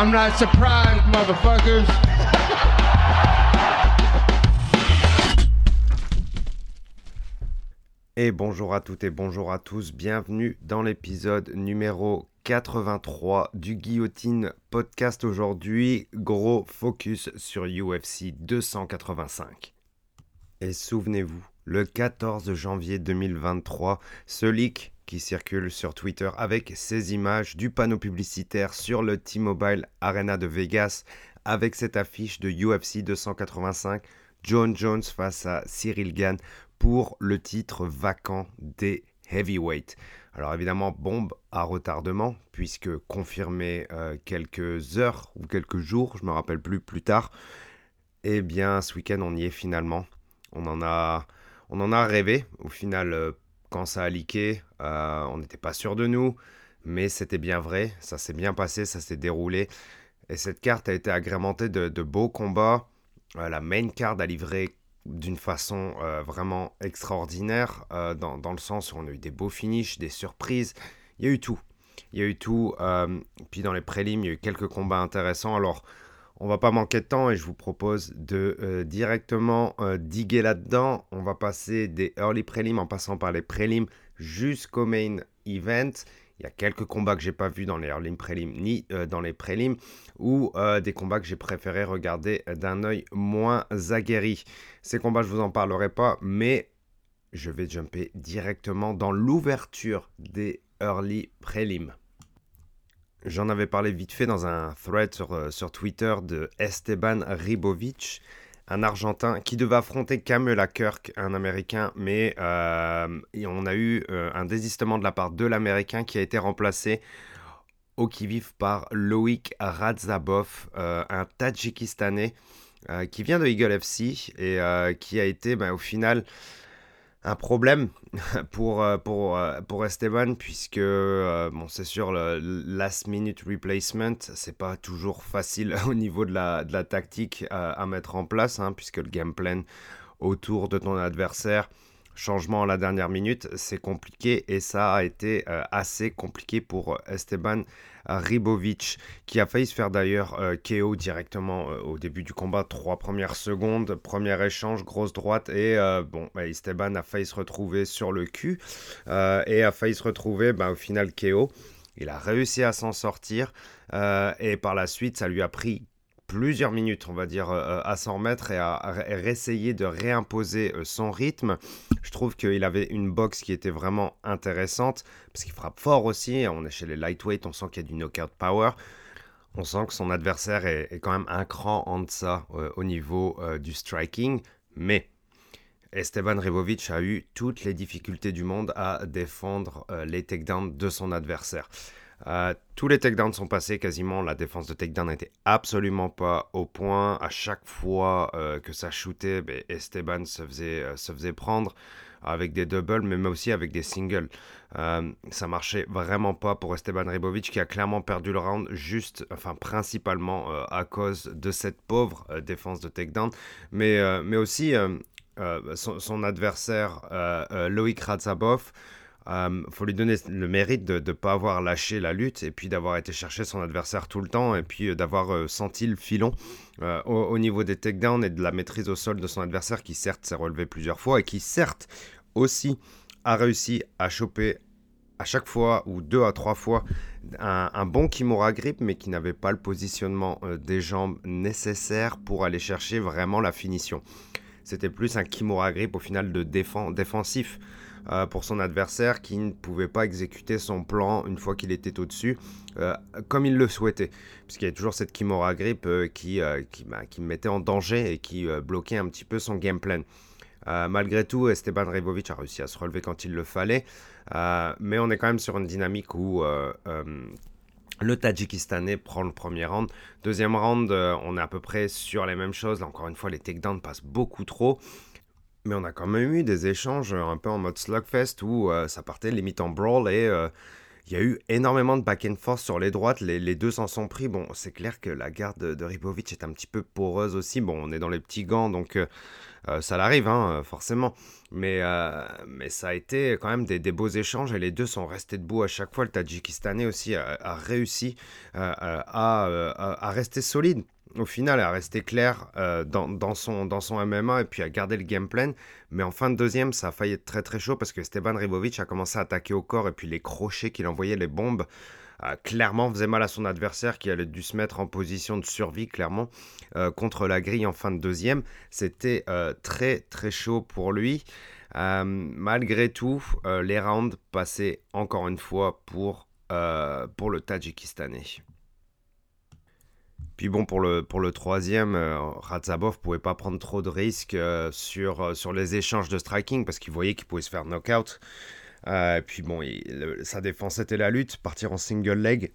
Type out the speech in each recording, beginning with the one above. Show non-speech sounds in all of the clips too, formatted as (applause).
I'm not surprised, motherfuckers. Et bonjour à toutes et bonjour à tous, bienvenue dans l'épisode numéro 83 du Guillotine Podcast aujourd'hui. Gros focus sur UFC 285. Et souvenez-vous, le 14 janvier 2023, ce leak qui circule sur Twitter avec ces images du panneau publicitaire sur le T-Mobile Arena de Vegas avec cette affiche de UFC 285, John Jones face à Cyril Gann pour le titre vacant des heavyweight. Alors évidemment, bombe à retardement, puisque confirmé euh, quelques heures ou quelques jours, je me rappelle plus plus tard, eh bien ce week-end on y est finalement. On en a, on en a rêvé. Au final, euh, quand ça a leaké, euh, on n'était pas sûr de nous, mais c'était bien vrai. Ça s'est bien passé, ça s'est déroulé. Et cette carte a été agrémentée de, beaux combats. la main card a livré d'une façon euh, vraiment extraordinaire, euh, dans, le sens où on a eu des beaux finishes, des surprises, il y a eu tout. Il y a eu tout, euh, puis dans les prélims, il y a eu quelques combats intéressants. Alors, on va pas manquer de temps et je vous propose de directement diguer là-dedans. On va passer des early prélims en passant par les prélims jusqu'au main event. Il y a quelques combats que j'ai pas vus dans les early prélims ni euh, dans les prélims ou euh, des combats que j'ai préféré regarder d'un œil moins aguerri. Ces combats, je vous en parlerai pas, mais je vais jumper directement dans l'ouverture des early prélims. J'en avais parlé vite fait dans un thread sur, euh, Twitter de Esteban Ribovic un Argentin qui devait affronter Kamela Kirk, un Américain, mais euh, on a eu euh, un désistement de la part de l'Américain qui a été remplacé au qui-vive par Loïc Radzabov, un Tadjikistanais qui vient de Eagle FC et qui a été ben, au final un problème (laughs) pour, euh, pour, euh, pour Esteban, puisque euh, bon, c'est sûr, le last minute replacement, c'est pas toujours facile (laughs) au niveau de la, de la tactique à, mettre en place, hein, puisque le game plan autour de ton adversaire, changement à la dernière minute, c'est compliqué et ça a été assez compliqué pour Esteban Ribovic, qui a failli se faire d'ailleurs euh, KO directement euh, au début du combat, trois premières secondes, premier échange, grosse droite, et euh, bon, bah, Esteban a failli se retrouver sur le cul, et a failli se retrouver bah, au final KO. Il a réussi à s'en sortir, et par la suite, ça lui a pris plusieurs minutes, on va dire, euh, à s'en remettre et à, essayer de réimposer euh, son rythme. Je trouve qu'il avait une boxe qui était vraiment intéressante parce qu'il frappe fort aussi. On est chez les lightweight, on sent qu'il y a du knockout power. On sent que son adversaire est, quand même un cran en deçà euh, au niveau du striking. Mais Esteban Ribovic a eu toutes les difficultés du monde à défendre les takedowns de son adversaire. Euh, tous les takedowns sont passés quasiment. La défense de takedown n'était absolument pas au point. À chaque fois euh, que ça shootait, ben, Esteban se faisait, euh, se faisait prendre avec des doubles, mais aussi avec des singles. ça marchait vraiment pas pour Esteban Ribovic qui a clairement perdu le round, juste, enfin principalement à cause de cette pauvre défense de takedown, mais, mais aussi son, son, adversaire Loïc Radzabov. Euh, faut lui donner le mérite de ne pas avoir lâché la lutte et puis d'avoir été chercher son adversaire tout le temps et puis euh, d'avoir euh, senti le filon au, niveau des takedowns et de la maîtrise au sol de son adversaire qui certes s'est relevé plusieurs fois et qui certes aussi a réussi à choper à chaque fois ou deux à trois fois un, bon Kimura grip mais qui n'avait pas le positionnement des jambes nécessaire pour aller chercher vraiment la finition. C'était plus un Kimura grip au final de défensif. Euh, pour son adversaire qui ne pouvait pas exécuter son plan une fois qu'il était au-dessus, euh, comme il le souhaitait. Puisqu'il y a toujours cette Kimura Grip euh, qui, qui, bah, qui, me mettait en danger et qui bloquait un petit peu son game plan. malgré tout, Esteban Ribovic a réussi à se relever quand il le fallait, mais on est quand même sur une dynamique où le Tadjikistanais prend le premier round. Deuxième round, on est à peu près sur les mêmes choses. Là, encore une fois, les takedowns passent beaucoup trop. Mais on a quand même eu des échanges un peu en mode slugfest où euh, ça partait limite en brawl et euh, Il y a eu énormément de back and forth sur les droites, les, deux s'en sont pris. Bon, c'est clair que la garde de, Ribovic est un petit peu poreuse aussi. Bon, on est dans les petits gants, donc euh, euh, ça l'arrive, hein, forcément. Mais, mais ça a été quand même des, beaux échanges et les deux sont restés debout à chaque fois. Le Tadjikistanais aussi a, réussi à, rester solide au final, à rester clair euh, dans, son, MMA et puis à garder le game plan. Mais en fin de deuxième, ça a failli être très très chaud parce que Steban Ribovic a commencé à attaquer au corps et puis les crochets qu'il envoyait, les bombes, euh, clairement faisaient mal à son adversaire qui allait dû se mettre en position de survie, clairement, euh, contre la grille en fin de deuxième. C'était très très chaud pour lui. malgré tout, les rounds passaient encore une fois pour, pour le Tadjikistanais. Puis bon, pour le, pour le troisième, euh, pouvait pas prendre trop de risques euh, sur, euh, sur les échanges de striking parce qu'il voyait qu'il pouvait se faire knockout. et puis bon, sa défense était la lutte, partir en single leg,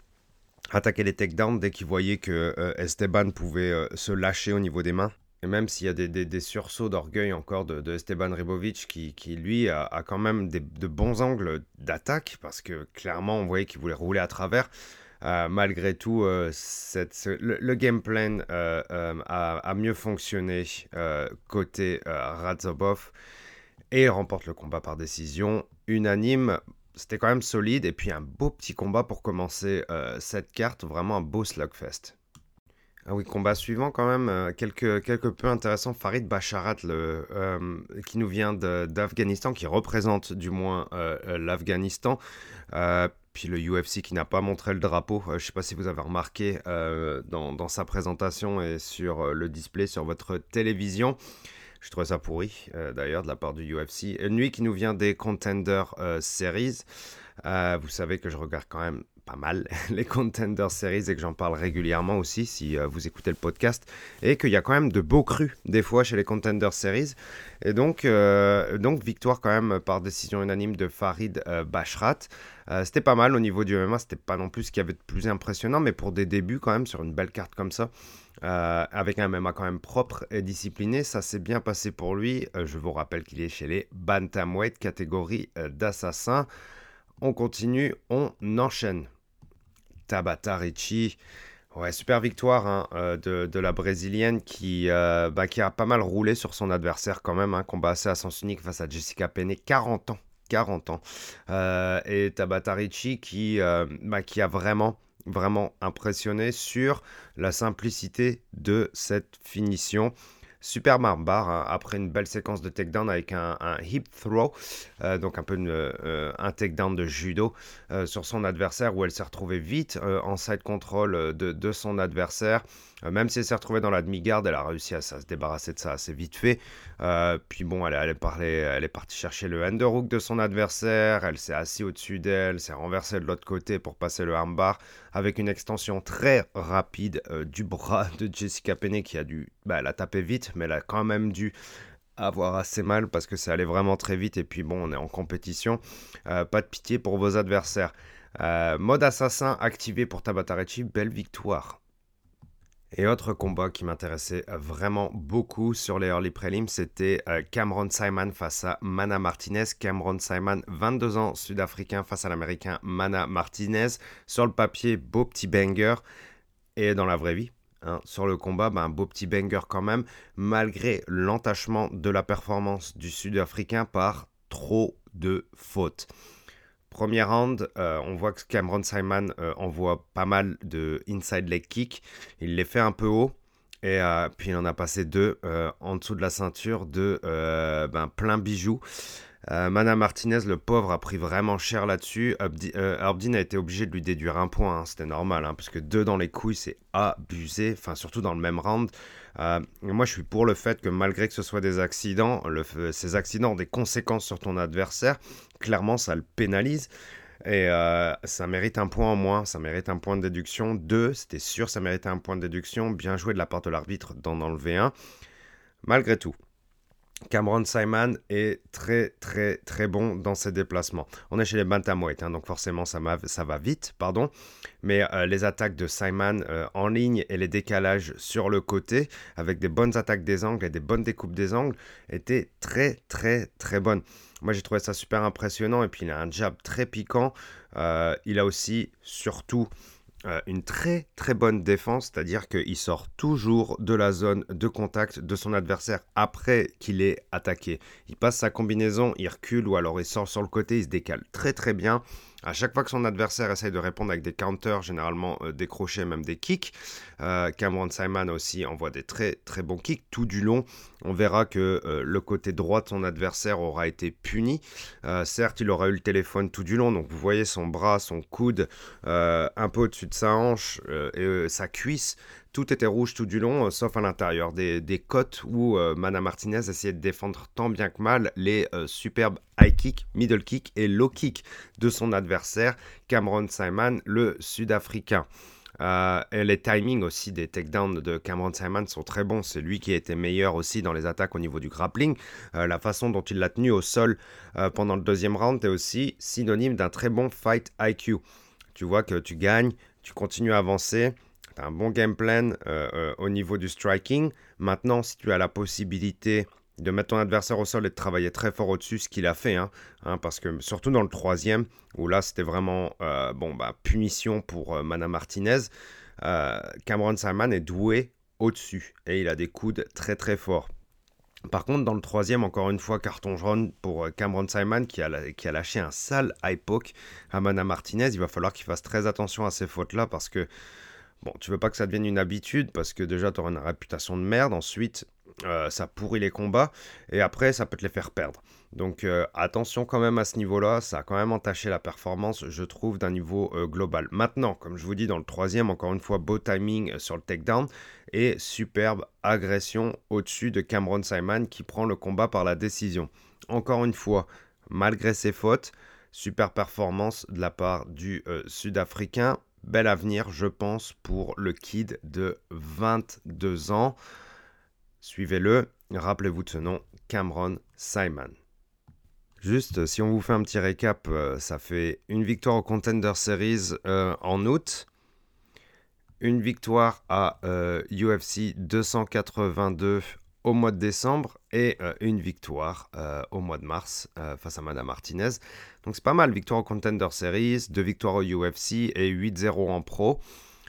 attaquer les takedowns dès qu'il voyait que Esteban pouvait se lâcher au niveau des mains. Et même s'il y a des, des, sursauts d'orgueil encore de, Esteban Ribovic qui, qui lui a, a, quand même de bons angles d'attaque parce que clairement on voyait qu'il voulait rouler à travers. Euh, malgré tout, euh, le, plan euh, a, mieux fonctionné côté Radzobov et il remporte le combat par décision unanime. C'était quand même solide et puis un beau petit combat pour commencer cette carte, vraiment un beau slugfest. Ah oui, combat suivant quand même, quelques peu intéressants. Farid Basharat, le, qui nous vient d'Afghanistan, qui représente du moins l'Afghanistan puis le UFC qui n'a pas montré le drapeau. Euh, je ne sais pas si vous avez remarqué euh, dans, sa présentation et sur euh, le display sur votre télévision. Je trouvais ça pourri d'ailleurs de la part du UFC. Une nuit qui nous vient des Contender Series. vous savez que je regarde quand même pas mal (laughs) les Contender Series et que j'en parle régulièrement aussi si vous écoutez le podcast et qu'il y a quand même de beaux crus des fois chez les Contender Series et donc, donc victoire quand même par décision unanime de Farid euh, c'était pas mal au niveau du MMA c'était pas non plus ce qui avait de plus impressionnant mais pour des débuts quand même sur une belle carte comme ça avec un MMA quand même propre et discipliné ça s'est bien passé pour lui je vous rappelle qu'il est chez les Bantamweight catégorie d'assassin on continue, on enchaîne. Tabata Ricci. Ouais, super victoire hein, euh, de, la brésilienne qui, euh, bah, qui a pas mal roulé sur son adversaire quand même. hein. combat assez à sens unique face à Jessica Penne, 40 ans. 40 ans. Euh, et Tabata Ricci qui, bah, qui a vraiment, vraiment impressionné sur la simplicité de cette finition. Super marbar hein, après une belle séquence de takedown avec un, hip throw, euh, donc un peu euh, un takedown de judo euh, sur son adversaire où elle s'est retrouvée vite en side control de son adversaire. Euh, même si elle s'est retrouvée dans la demi-garde, elle a réussi à, se débarrasser de ça assez vite fait. Euh, puis bon, elle, est partie chercher le underhook de son adversaire, elle s'est assise au-dessus d'elle, s'est renversée de l'autre côté pour passer le armbar avec une extension très rapide euh, du bras (laughs) de Jessica Penney qui a dû... Bah, elle a tapé vite, mais elle a quand même dû avoir assez mal parce que ça allait vraiment très vite et puis bon on est en compétition. Pas de pitié pour vos adversaires. Mode assassin activé pour Tabatarechi belle victoire et autre combat qui m'intéressait vraiment beaucoup sur les early prelims, c'était euh, Cameron Simon face à Mana Martinez. Cameron Simon, 22 ans, sud-africain face à l'américain Mana Martinez. Sur le papier, beau petit banger. Et dans la vraie vie, hein, sur le combat, ben, beau petit banger quand même, malgré l'entachement de la performance du sud-africain par trop de fautes. Premier round, euh, on voit que Cameron Simon euh, envoie pas mal de inside leg kick. Il les fait un peu haut. Et euh, puis il en a passé deux en dessous de la ceinture de ben, plein bijoux. Mana Martinez, le pauvre, a pris vraiment cher là-dessus. Abdin a été obligé de lui déduire un point. Hein. C'était normal, hein, parce que deux dans les couilles, c'est abusé. Enfin, surtout dans le même round. Moi, je suis pour le fait que malgré que ce soit des accidents, ces accidents ont des conséquences sur ton adversaire clairement, ça le pénalise. Et euh, ça mérite un point en moins, ça mérite un point de déduction. Deux, c'était sûr, ça méritait un point de déduction. Bien joué de la part de l'arbitre d'en enlever un. Malgré tout, Cameron Simon est très très très bon dans ses déplacements. On est chez les bantamweight, hein, donc forcément ça, va vite, pardon. Mais euh, les attaques de Simon euh, en ligne et les décalages sur le côté, avec des bonnes attaques des angles et des bonnes découpes des angles, étaient très très très bonnes. Moi j'ai trouvé ça super impressionnant et puis il a un jab très piquant. Euh, il a aussi surtout une très très bonne défense, c'est-à-dire qu'il sort toujours de la zone de contact de son adversaire après qu'il ait attaqué. Il passe sa combinaison, il recule ou alors il sort sur le côté, il se décale très très bien. À chaque fois que son adversaire essaye de répondre avec des counters, généralement euh, décrochés, même des kicks, euh, Cameron Simon aussi envoie des très très bons kicks tout du long. On verra que euh, le côté droit de son adversaire aura été puni. certes, il aura eu le téléphone tout du long, donc vous voyez son bras, son coude un peu au-dessus de sa hanche et sa cuisse tout était rouge tout du long, sauf à l'intérieur. Des, des côtes où Mana Martinez essayait de défendre tant bien que mal les superbes high kick, middle kick et low kick de son adversaire, Cameron Simon, le Sud-Africain. Euh, et les timings aussi des takedowns de Cameron Simon sont très bons. C'est lui qui a été meilleur aussi dans les attaques au niveau du grappling. Euh, la façon dont il l'a tenu au sol euh, pendant le deuxième round est aussi synonyme d'un très bon fight IQ. Tu vois que tu gagnes, tu continues à avancer, un bon game plan au niveau du striking. Maintenant, si tu as la possibilité de mettre ton adversaire au sol et de travailler très fort au-dessus, ce qu'il a fait, hein, hein, parce que surtout dans le troisième, où là c'était vraiment euh, bon, bah, punition pour euh, Mana Martinez, euh, Cameron Simon est doué au-dessus et il a des coudes très très forts. Par contre, dans le troisième, encore une fois, carton jaune pour Cameron Simon qui a, qui a lâché un sale high poke à Mana Martinez. Il va falloir qu'il fasse très attention à ces fautes-là parce que Bon, tu veux pas que ça devienne une habitude parce que déjà tu auras une réputation de merde. Ensuite, euh, ça pourrit les combats et après ça peut te les faire perdre. Donc euh, attention quand même à ce niveau-là, ça a quand même entaché la performance, je trouve, d'un niveau euh, global. Maintenant, comme je vous dis dans le troisième, encore une fois, beau timing sur le takedown et superbe agression au-dessus de Cameron Simon qui prend le combat par la décision. Encore une fois, malgré ses fautes, super performance de la part du Sud-Africain. Bel avenir, je pense, pour le kid de 22 ans. Suivez-le, rappelez-vous de ce nom, Cameron Simon. Juste, si on vous fait un petit récap, euh, ça fait une victoire au Contender Series euh, en août, une victoire à UFC euh, 282 au mois de décembre et une victoire au mois de mars face à Madame Martinez. Donc c'est pas mal, victoire au Contender Series, deux victoires au UFC et 8-0 en pro.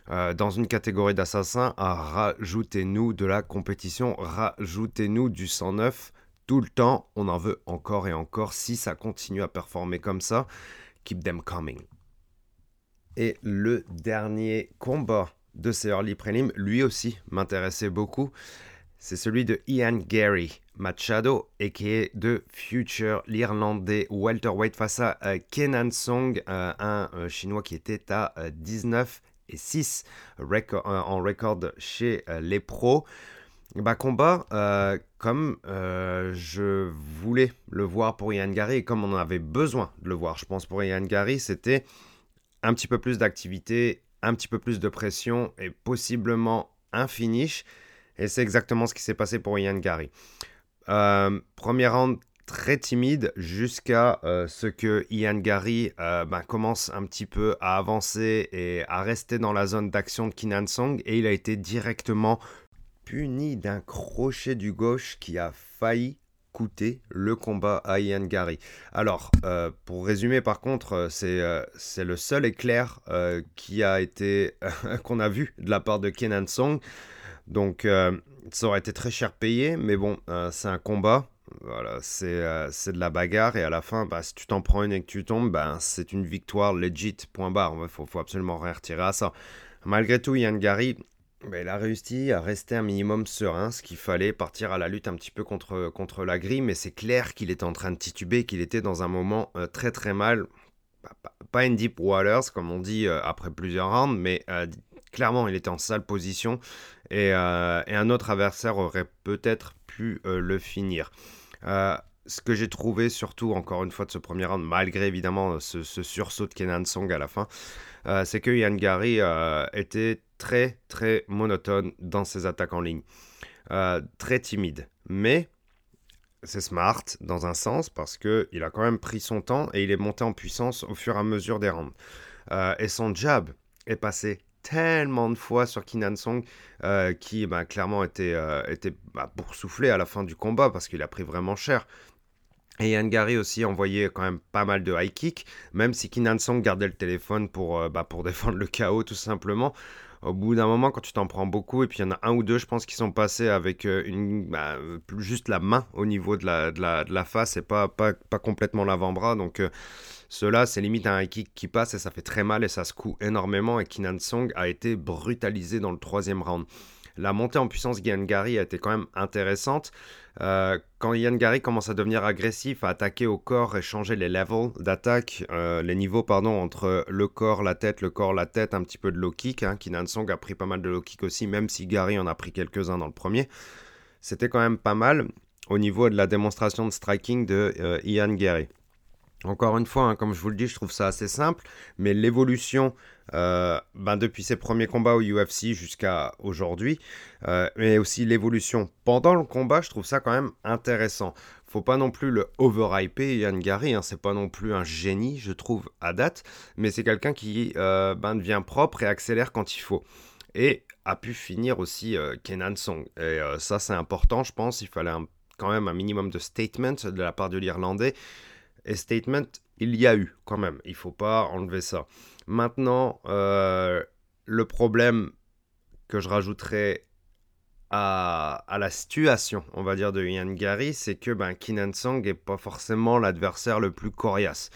Euh, dans une catégorie d'assassins, rajoutez-nous de la compétition, rajoutez-nous du 109 tout le temps. On en veut encore et encore. Si ça continue à performer comme ça, keep them coming. Et le dernier combat de ces early lui aussi m'intéressait beaucoup. C'est celui de Ian Gary Machado, et qui est de Future, l'Irlandais welterweight face à euh, Kenan Song, euh, un Chinois qui était à 19 et 6 euh, en record chez euh, les pros. Bah, combat euh, comme je voulais le voir pour Ian Gary et comme on avait besoin de le voir. Je pense pour Ian Gary, c'était un petit peu plus d'activité, un petit peu plus de pression et possiblement un finish. Et c'est exactement ce qui s'est passé pour Ian Gary. premier round très timide jusqu'à euh, ce que Ian Gary euh, ben, commence un petit peu à avancer et à rester dans la zone d'action de Kinan Song et il a été directement puni d'un crochet du gauche qui a failli coûter le combat à Ian Gary. Alors, euh, pour résumer par contre, c'est c'est le seul éclair qui a été (laughs) qu'on a vu de la part de Kenan Song. Donc, ça aurait été très cher payé, mais bon, c'est un combat. Voilà, euh, c'est de la bagarre et à la fin, bah, si tu t'en prends une et que tu tombes, bah, c'est une victoire legit, point barre. Il faut, faut, absolument rien retirer à ça. Malgré tout, Yann Gary, bah, il a réussi à rester un minimum serein, ce qu'il fallait, partir à la lutte un petit peu contre, contre la grille, mais c'est clair qu'il était en train de tituber, qu'il était dans un moment euh, très très mal. Pas une deep waters, comme on dit euh, après plusieurs rounds, mais clairement, il était en sale position et, et un autre adversaire aurait peut-être pu le finir. Euh, ce que j'ai trouvé surtout, encore une fois, de ce premier round, malgré évidemment ce, sursaut de Kenan Song à la fin, euh, c'est que Yann Gary euh, était très très monotone dans ses attaques en ligne. très timide. Mais c'est smart dans un sens parce que il a quand même pris son temps et il est monté en puissance au fur et à mesure des rounds. Euh, et son jab est passé tellement de fois sur Kinan Song euh, qui bah, clairement était, euh, était bah, boursouflé à la fin du combat parce qu'il a pris vraiment cher. Et Yann Gary aussi envoyait quand même pas mal de high kick, même si Kinan Song gardait le téléphone pour, euh, bah, pour (laughs) défendre le chaos tout simplement. Au bout d'un moment, quand tu t'en prends beaucoup, et puis il y en a un ou deux, je pense, qui sont passés avec une, bah, juste la main au niveau de la, face et pas, complètement l'avant-bras. Donc cela, c'est limite un kick qui passe et ça fait très mal et ça se coud énormément. Et Kinan Song a été brutalisé dans le troisième round. La montée en puissance d'Ian Gary a été quand même intéressante. Euh, quand Ian Gary commence à devenir agressif, à attaquer au corps et changer les levels d'attaque, euh, les niveaux pardon, entre le corps, la tête, le corps, la tête, un petit peu de low kick. Hein. Kinan Song a pris pas mal de low kick aussi, même si Gary en a pris quelques-uns dans le premier. C'était quand même pas mal au niveau de la démonstration de striking de euh, Ian Gary. Encore une fois, hein, comme je vous le dis, je trouve ça assez simple, mais l'évolution euh, ben depuis ses premiers combats au UFC jusqu'à aujourd'hui, euh, mais aussi l'évolution pendant le combat, je trouve ça quand même intéressant. Faut pas non plus le overhyper, Yann Gary, hein, c'est pas non plus un génie, je trouve, à date, mais c'est quelqu'un qui euh, ben, devient propre et accélère quand il faut. Et a pu finir aussi Kenan Song. Et ça, c'est important, je pense. Il fallait quand même un minimum de statement de la part de l'Irlandais. Statement, il y a eu quand même. Il faut pas enlever ça. Maintenant, euh, le problème que je rajouterais à, la situation, on va dire, de Ian Gary, c'est que ben, Kinan Song n'est pas forcément l'adversaire le plus coriace.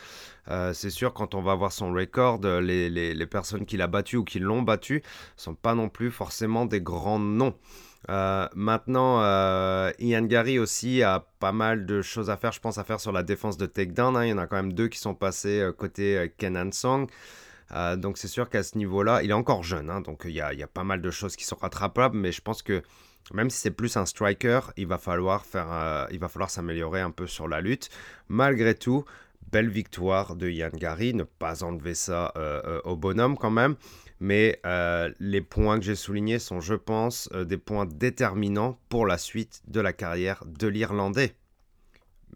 Euh, c'est sûr, quand on va voir son record, les, les personnes qu'il a battues ou qui l'ont battu sont pas non plus forcément des grands noms. Euh, maintenant, euh, Ian Gary aussi a pas mal de choses à faire, je pense, à faire sur la défense de takedown. Hein. Il y en a quand même deux qui sont passés euh, côté Kenan Song. donc c'est sûr qu'à ce niveau-là, il est encore jeune, hein. donc il y, a, pas mal de choses qui sont rattrapables, mais je pense que même si c'est plus un striker, il va falloir faire, il va falloir s'améliorer un peu sur la lutte. Malgré tout, belle victoire de Ian Gary, ne pas enlever ça au bonhomme quand même. Mais euh, les points que j'ai soulignés sont, je pense, euh, des points déterminants pour la suite de la carrière de l'Irlandais.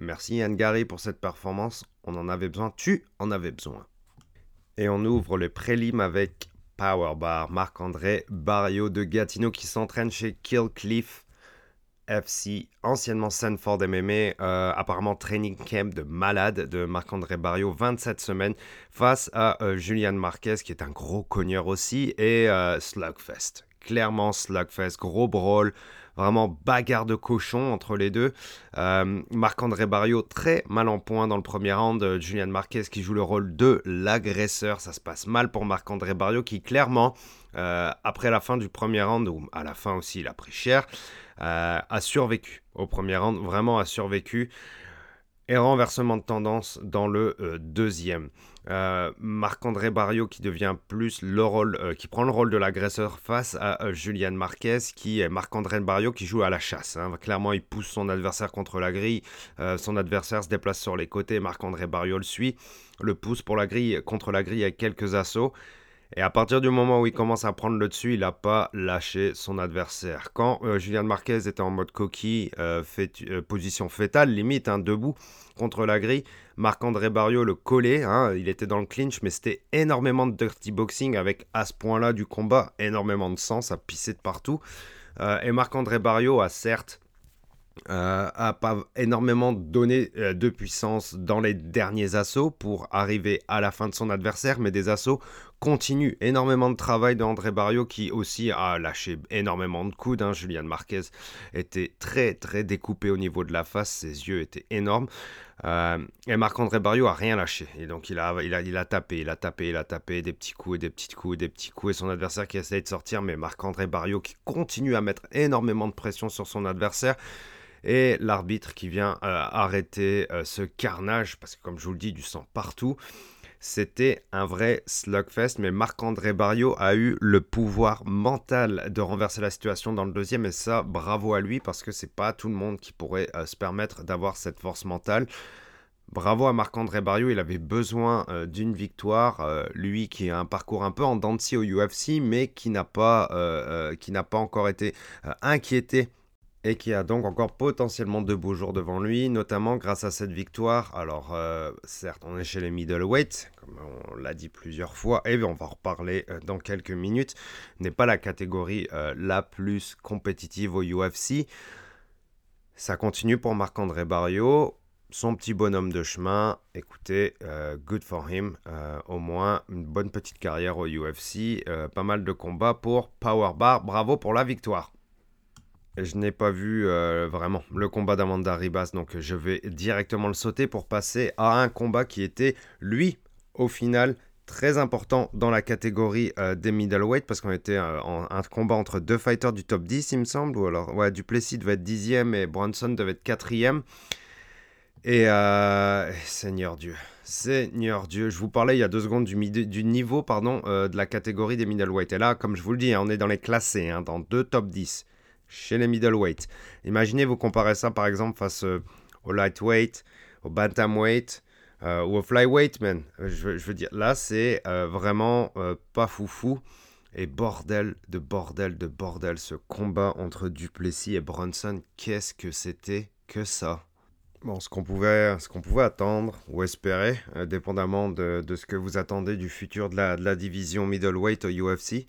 Merci Yann Gary pour cette performance. On en avait besoin, tu en avais besoin. Et on ouvre le prélim avec Powerbar, Marc-André Barrio de Gatineau qui s'entraîne chez Killcliff FC, anciennement Sanford MMA, euh, apparemment training camp de malade de Marc-André Barrio, 27 semaines, face à euh, Julian Marquez, qui est un gros cogneur aussi, et euh, Slugfest. Clairement Slugfest, gros brawl, vraiment bagarre de cochon entre les deux. Marc-André Barrio très mal en point dans le premier round. Julian Marquez qui joue le rôle de l'agresseur. Ça se passe mal pour Marc-André Barrio qui clairement, après la fin du premier round, ou à la fin aussi il a pris cher, a survécu au premier round, vraiment a survécu. Et renversement de tendance dans le euh, deuxième. Euh, Marc-André Barrio qui devient plus le rôle, qui prend le rôle de l'agresseur face à Julian Marquez, qui est Marc-André Barrio qui joue à la chasse. Hein. Clairement, il pousse son adversaire contre la grille. son adversaire se déplace sur les côtés. Marc-André Barrio le suit, le pousse pour la grille, contre la grille avec quelques assauts. Et à partir du moment où il commence à prendre le dessus, il n'a pas lâché son adversaire. Quand euh, Julian Marquez était en mode coquille, euh, euh, position fétale, limite, hein, debout contre la grille, Marc-André Barrio le collait. Hein, il était dans le clinch, mais c'était énormément de dirty boxing avec à ce point-là du combat, énormément de sang, ça pissait de partout. et Marc-André Barrio a certes euh, a pas énormément donné de puissance dans les derniers assauts pour arriver à la fin de son adversaire, mais des assauts continue. Énormément de travail d'André Barrio qui aussi a lâché énormément de coudes. Hein. Julian Marquez était très très découpé au niveau de la face, ses yeux étaient énormes. Euh, et Marc-André Barrio a rien lâché. Et donc il a, il, a, il a tapé, il a tapé, il a tapé des petits coups des petits coups des petits coups. Et son adversaire qui essaye de sortir, mais Marc-André Barrio qui continue à mettre énormément de pression sur son adversaire et l'arbitre qui vient euh, arrêter euh, ce carnage, parce que comme je vous le dis, du sang partout. C'était un vrai slugfest, mais Marc-André Barrio a eu le pouvoir mental de renverser la situation dans le deuxième, et ça, bravo à lui, parce que c'est pas tout le monde qui pourrait euh, se permettre d'avoir cette force mentale. Bravo à Marc-André Barrio, il avait besoin d'une victoire, lui qui a un parcours un peu en dents au UFC, mais qui n'a pas, qui n'a pas encore été inquiété et qui a donc encore potentiellement de beaux jours devant lui, notamment grâce à cette victoire. Alors, euh, certes, on est chez les middleweight, comme on l'a dit plusieurs fois, et on va en reparler euh, dans quelques minutes, n'est pas la catégorie euh, la plus compétitive au UFC. Ça continue pour Marc-André Barrio, son petit bonhomme de chemin. Écoutez, good for him. au moins une bonne petite carrière au UFC. pas mal de combats pour Power Bar. Bravo pour la victoire. Je n'ai pas vu euh, vraiment le combat d'Amanda Ribas, donc je vais directement le sauter pour passer à un combat qui était, lui, au final, très important dans la catégorie euh, des middleweight, parce qu'on était euh, un combat entre deux fighters du top 10, il me semble, ou alors, ouais, Duplessis devait être dixième et Bronson devait être quatrième. Et Seigneur Dieu, Seigneur Dieu, je vous parlais il y a deux secondes du, du niveau pardon, de la catégorie des middleweight. Et là, comme je vous le dis, hein, on est dans les classés, hein, dans deux top 10 chez les middleweight. Imaginez vous comparez ça par exemple face euh, au lightweight, au bantamweight euh, ou au flyweight, man. Je, veux dire, là c'est euh, vraiment pas foufou. Et bordel de bordel de bordel, ce combat entre Duplessis et Bronson, qu'est-ce que c'était que ça? Bon, ce qu'on pouvait, ce pouvait attendre ou espérer, dépendamment de, de, ce que vous attendez du futur de la division middleweight au UFC,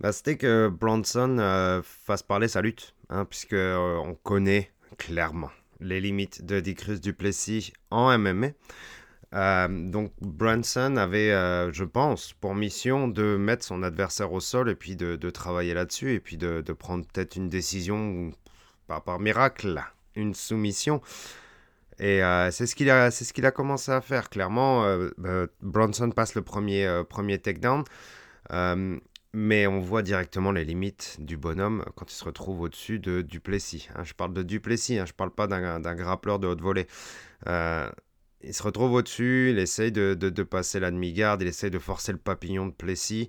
bah, c'était que Bronson euh, fasse parler sa lutte, hein, puisque euh, on connaît clairement les limites de Dick Duplessis en MMA. Euh, donc Bronson avait, je pense, pour mission de mettre son adversaire au sol et puis de, travailler là-dessus et puis de, prendre peut-être une décision, pas par miracle, une soumission. Et c'est ce qu'il a, commencé à faire. Clairement, Bronson passe le premier, premier takedown. Mais on voit directement les limites du bonhomme quand il se retrouve au-dessus de Duplessis. Hein. je parle de Duplessis, hein, je ne parle pas d'un grappleur de haute volée. Euh, il se retrouve au-dessus, il essaye de, passer la demi-garde, il essaye de forcer le papillon de Plessis.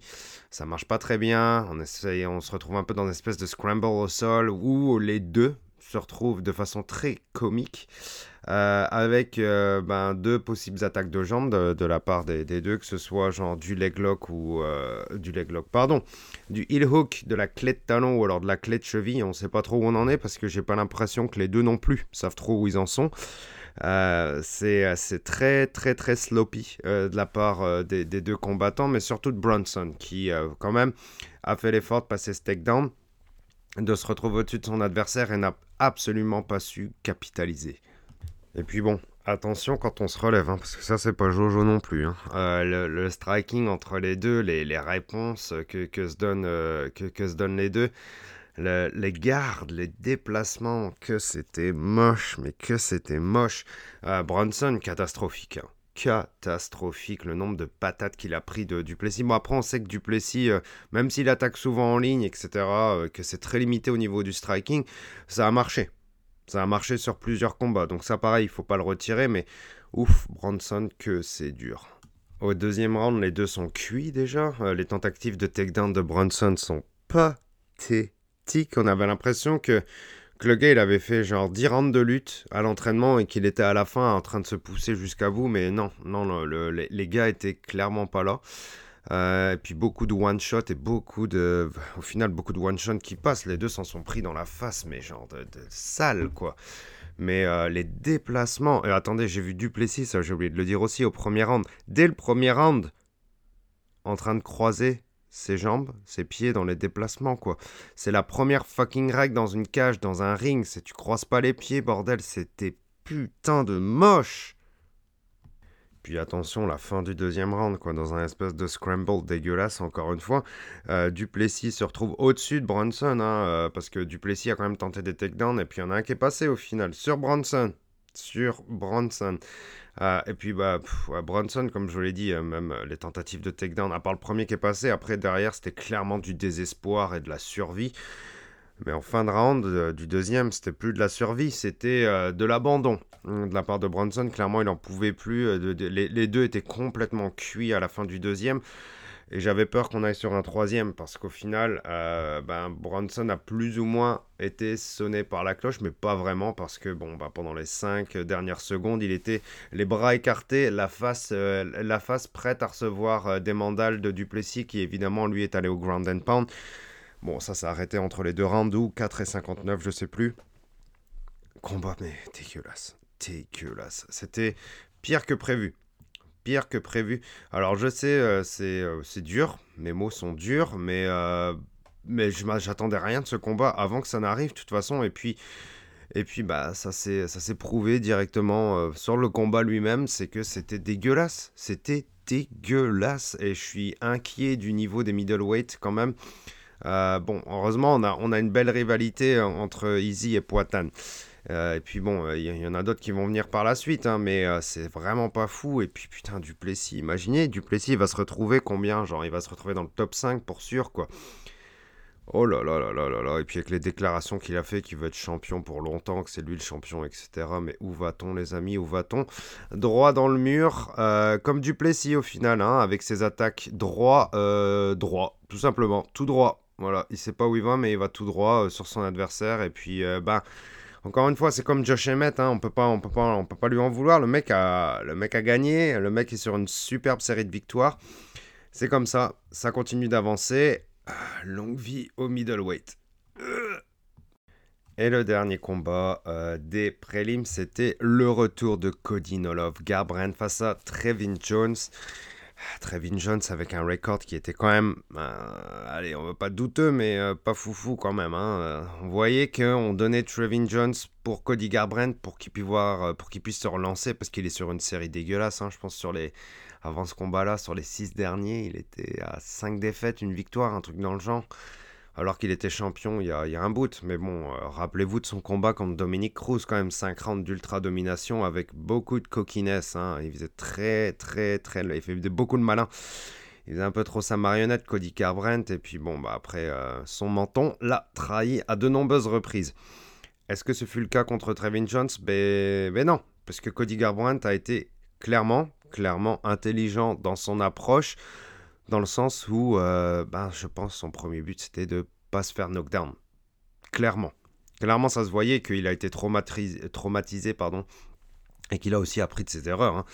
Ça marche pas très bien. On, essaye, on se retrouve un peu dans une espèce de scramble au sol où les deux se retrouvent de façon très comique. Euh, avec euh, ben, deux possibles attaques de jambes de, la part des, deux, que ce soit genre du leg lock ou euh, du leg lock, pardon, du heel hook, de la clé de talon ou alors de la clé de cheville. On ne sait pas trop où on en est parce que j'ai pas l'impression que les deux non plus savent trop où ils en sont. c'est très très très sloppy de la part des, des, deux combattants, mais surtout de Bronson qui quand même a fait l'effort de passer ce takedown, de se retrouver au-dessus de son adversaire et n'a absolument pas su capitaliser. Et puis bon, attention quand on se relève, hein, parce que ça c'est pas Jojo non plus. Hein. Euh, le, striking entre les deux, les, réponses que, se donnent, euh, que, se donnent les deux, les gardes, les déplacements, que c'était moche, mais que c'était moche. Euh, Bronson, catastrophique. Hein. Catastrophique le nombre de patates qu'il a pris de Duplessis. Bon, après, on sait que Duplessis, même s'il attaque souvent en ligne, etc., que c'est très limité au niveau du striking, ça a marché ça a marché sur plusieurs combats, donc ça pareil, il faut pas le retirer, mais ouf, Bronson, que c'est dur. Au deuxième round, les deux sont cuits déjà. Euh, les tentatives de takedown de Bronson sont pathétiques. On avait l'impression que, le gars, il avait fait genre 10 rounds de lutte à l'entraînement et qu'il était à la fin en train de se pousser jusqu'à bout, mais non, non, les, les, gars étaient clairement pas là. Euh, et puis beaucoup de one-shot et beaucoup de. Au final, beaucoup de one-shot qui passent. Les deux s'en sont pris dans la face, mais genre de, de sale, quoi. Mais euh, les déplacements. Et attendez, j'ai vu Duplessis, ça j'ai oublié de le dire aussi au premier round. Dès le premier round, en train de croiser ses jambes, ses pieds dans les déplacements, quoi. C'est la première fucking règle dans une cage, dans un ring. C'est tu croises pas les pieds, bordel. C'était putain de moche. Puis attention, la fin du deuxième round, quoi, dans un espèce de scramble dégueulasse, encore une fois. Euh, Duplessis se retrouve au-dessus de Bronson, hein, euh, parce que Duplessis a quand même tenté des takedowns, et puis il y en a un qui est passé au final, sur Bronson. Sur Bronson. Euh, et puis, bah, Bronson, comme je vous l'ai dit, même les tentatives de takedown, à part le premier qui est passé, après derrière, c'était clairement du désespoir et de la survie. Mais en fin de round euh, du deuxième, c'était plus de la survie, c'était euh, de l'abandon hum, de la part de Bronson. Clairement, il n'en pouvait plus. Euh, les, deux étaient complètement cuits à la fin du deuxième. Et j'avais peur qu'on aille sur un troisième parce qu'au final, ben, Bronson a plus ou moins été sonné par la cloche, mais pas vraiment parce que bon, ben, pendant les cinq dernières secondes, il était les bras écartés, la face, la face prête à recevoir des mandales de Duplessis qui évidemment lui est allé au ground and pound. Bon, ça s'est arrêté entre les deux rounds ou 4 et 59, je sais plus. combat, mais dégueulasse. Dégueulasse. C'était pire que prévu. Pire que prévu. Alors je sais, euh, c'est euh, c'est dur, mes mots sont durs, mais, euh, mais j'attendais rien de ce combat avant que ça n'arrive, de toute façon. Et puis, et puis bah, ça s'est prouvé directement sur le combat lui-même, c'est que c'était dégueulasse. C'était dégueulasse. Et je suis inquiet du niveau des middleweight quand même. Bon, heureusement, on a, on a une belle rivalité entre Easy et Poitin. Euh, et puis bon, il euh, y, en a d'autres qui vont venir par la suite, hein, mais euh, c'est vraiment pas fou. Et puis putain, Duplessis, imaginez, Duplessis il va se retrouver combien Genre, il va se retrouver dans le top 5 pour sûr, quoi. Oh là là là là là là. Et puis avec les déclarations qu'il a fait, qu'il veut être champion pour longtemps, que c'est lui le champion, etc. Mais où va-t-on, les amis Où va-t-on? Droit dans le mur, comme Duplessis au final, hein, avec ses attaques droit, droit, tout simplement, tout droit. Voilà, il sait pas où il va, mais il va tout droit sur son adversaire. Et puis, ben. Encore une fois, c'est comme Josh Emmett, hein, on peut pas, on peut pas, on peut pas lui en vouloir. Le mec a, le mec a gagné, le mec est sur une superbe série de victoires. C'est comme ça, ça continue d'avancer. Ah, longue vie au middleweight. Et le dernier combat euh, des prélims, c'était le retour de Cody Nolov Garbrandt face à Trevin Jones. Trevin Jones avec un record qui était quand même, euh, allez, on va pas douteux, mais euh, pas foufou quand même. Hein. Euh, on voyait qu'on donnait Trevin Jones pour Cody Garbrandt pour qu'il puisse, voir, pour puisse se relancer parce qu'il est sur une série dégueulasse. Hein. je pense sur les, avant ce combat-là, sur les six derniers, il était à 5 défaites, une victoire, un truc dans le genre alors qu'il était champion il y, a, un bout. Mais bon, euh, rappelez-vous de son combat contre Dominique Cruz, quand même 5 rounds d'ultra-domination avec beaucoup de coquiness. Hein. Il faisait très, très, très. Il faisait beaucoup de malin. Il faisait un peu trop sa marionnette, Cody Garbrandt. Et puis bon, bah après, euh, son menton l'a trahi à de nombreuses reprises. Est-ce que ce fut le cas contre Trevin Jones? Ben, ben non, parce que Cody Garbrandt a été clairement, clairement intelligent dans son approche dans le sens où euh, ben, je pense son premier but c'était de pas se faire knockdown. Clairement. Clairement, ça se voyait qu'il a été traumatisé, traumatisé pardon, et qu'il a aussi appris de ses erreurs. Hein.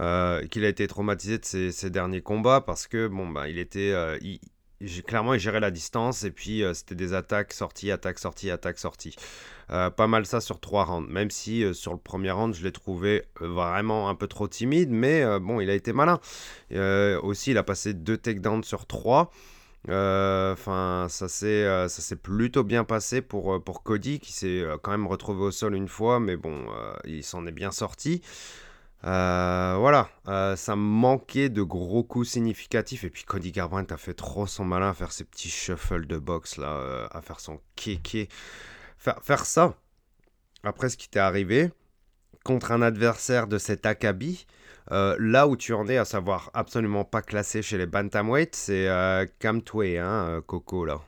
Euh, qu'il a été traumatisé de ses, derniers combats parce que bon, ben, il était. Euh, clairement, il gérait la distance et puis c'était des attaques, sorties, attaques, sorties, attaques, sorties. Euh, pas mal ça sur trois rounds, même si euh, sur le premier round, je l'ai trouvé euh, vraiment un peu trop timide, mais bon, il a été malin. aussi, il a passé deux takedowns sur trois. Enfin, ça s'est plutôt bien passé pour, pour Cody, qui s'est quand même retrouvé au sol une fois, mais bon, il s'en est bien sorti. voilà, ça manquait de gros coups significatifs. Et puis Cody Garbrandt a fait trop son malin à faire ses petits shuffles de boxe là, à faire son kéké faire, ça, après ce qui t'est arrivé, contre un adversaire de cet acabit, euh, là où tu en es, à savoir absolument pas classé chez les bantamweight, c'est euh, calme-toi, hein, euh, Coco là.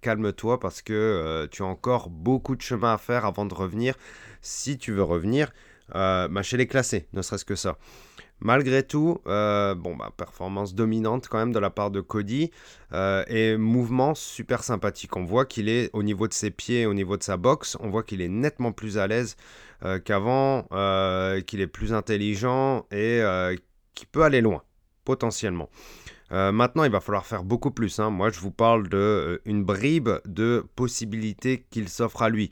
calme-toi parce que tu as encore beaucoup de chemin à faire avant de revenir, si tu veux revenir, bah, chez les classés, ne serait-ce que ça. Malgré tout, euh, bah, performance dominante quand même de la part de Cody euh, et mouvement super sympathique. On voit qu'il est au niveau de ses pieds, au niveau de sa boxe, on voit qu'il est nettement plus à l'aise euh, qu'avant, qu'il est plus intelligent et qu'il peut aller loin, potentiellement. maintenant, il va falloir faire beaucoup plus. Hein. Moi, je vous parle d'une bribe de possibilités qu'il s'offre à lui.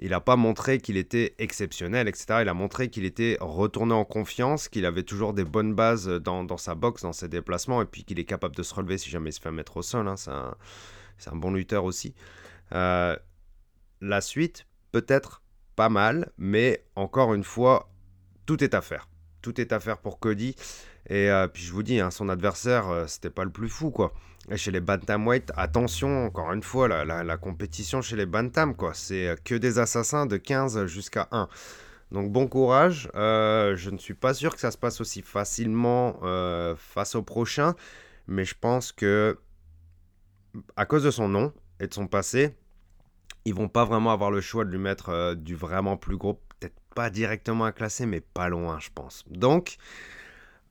Il n'a pas montré qu'il était exceptionnel, etc. Il a montré qu'il était retourné en confiance, qu'il avait toujours des bonnes bases dans, sa boxe, dans ses déplacements, et puis qu'il est capable de se relever si jamais il se fait mettre au sol. Hein. C'est un, bon lutteur aussi. Euh, la suite, peut-être pas mal, mais encore une fois, tout est à faire. Tout est à faire pour Cody. Et euh, puis je vous dis, hein, son adversaire, euh, c'était pas le plus fou, quoi. Et chez les bantamweight, attention, encore une fois, la, compétition chez les bantam, quoi. C'est que des assassins de 15 jusqu'à 1. Donc bon courage. Euh, je ne suis pas sûr que ça se passe aussi facilement face au prochain, mais je pense que à cause de son nom et de son passé, ils vont pas vraiment avoir le choix de lui mettre du vraiment plus gros, peut-être pas directement à classer, mais pas loin, je pense. Donc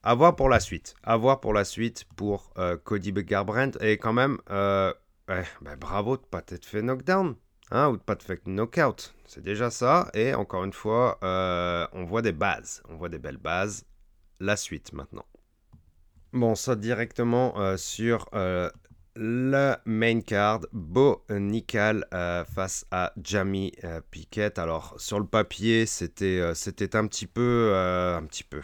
à voir pour la suite. À voir pour la suite pour euh, Cody Garbrandt. Et quand même, euh, ben, bravo de pas t'être fait knockdown. Hein, ou de pas te fait knockout. C'est déjà ça. Et encore une fois, euh, on voit des bases. On voit des belles bases. La suite maintenant. Bon, ça directement sur le main card, Bo Nickel face à Jamie Piquet. Alors sur le papier, c'était c'était un petit peu un petit peu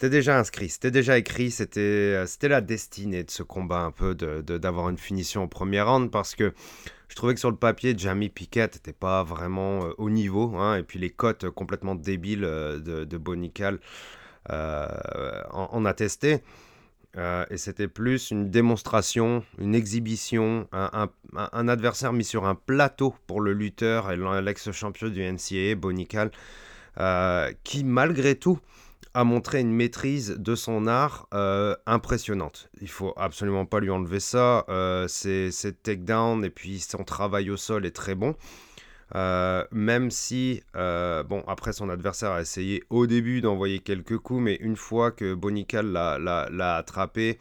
c'était déjà inscrit, c'était déjà écrit, c'était euh, c'était la destinée de ce combat un peu d'avoir de, une finition au premier round parce que je trouvais que sur le papier, Jamie Piquet n'était pas vraiment euh, au niveau. Hein, et puis les cotes complètement débiles euh, de, de Bonical en, attestaient. et c'était plus une démonstration, une exhibition, un, un, adversaire mis sur un plateau pour le lutteur et l'ex-champion du NCAA, Bonical, qui malgré tout a montré une maîtrise de son art euh, impressionnante. Il faut absolument pas lui enlever ça. Euh, ses, takedowns et puis son travail au sol est très bon. Euh, même si, euh, bon, après son adversaire a essayé au début d'envoyer quelques coups, mais une fois que Bonical l'a attrapé,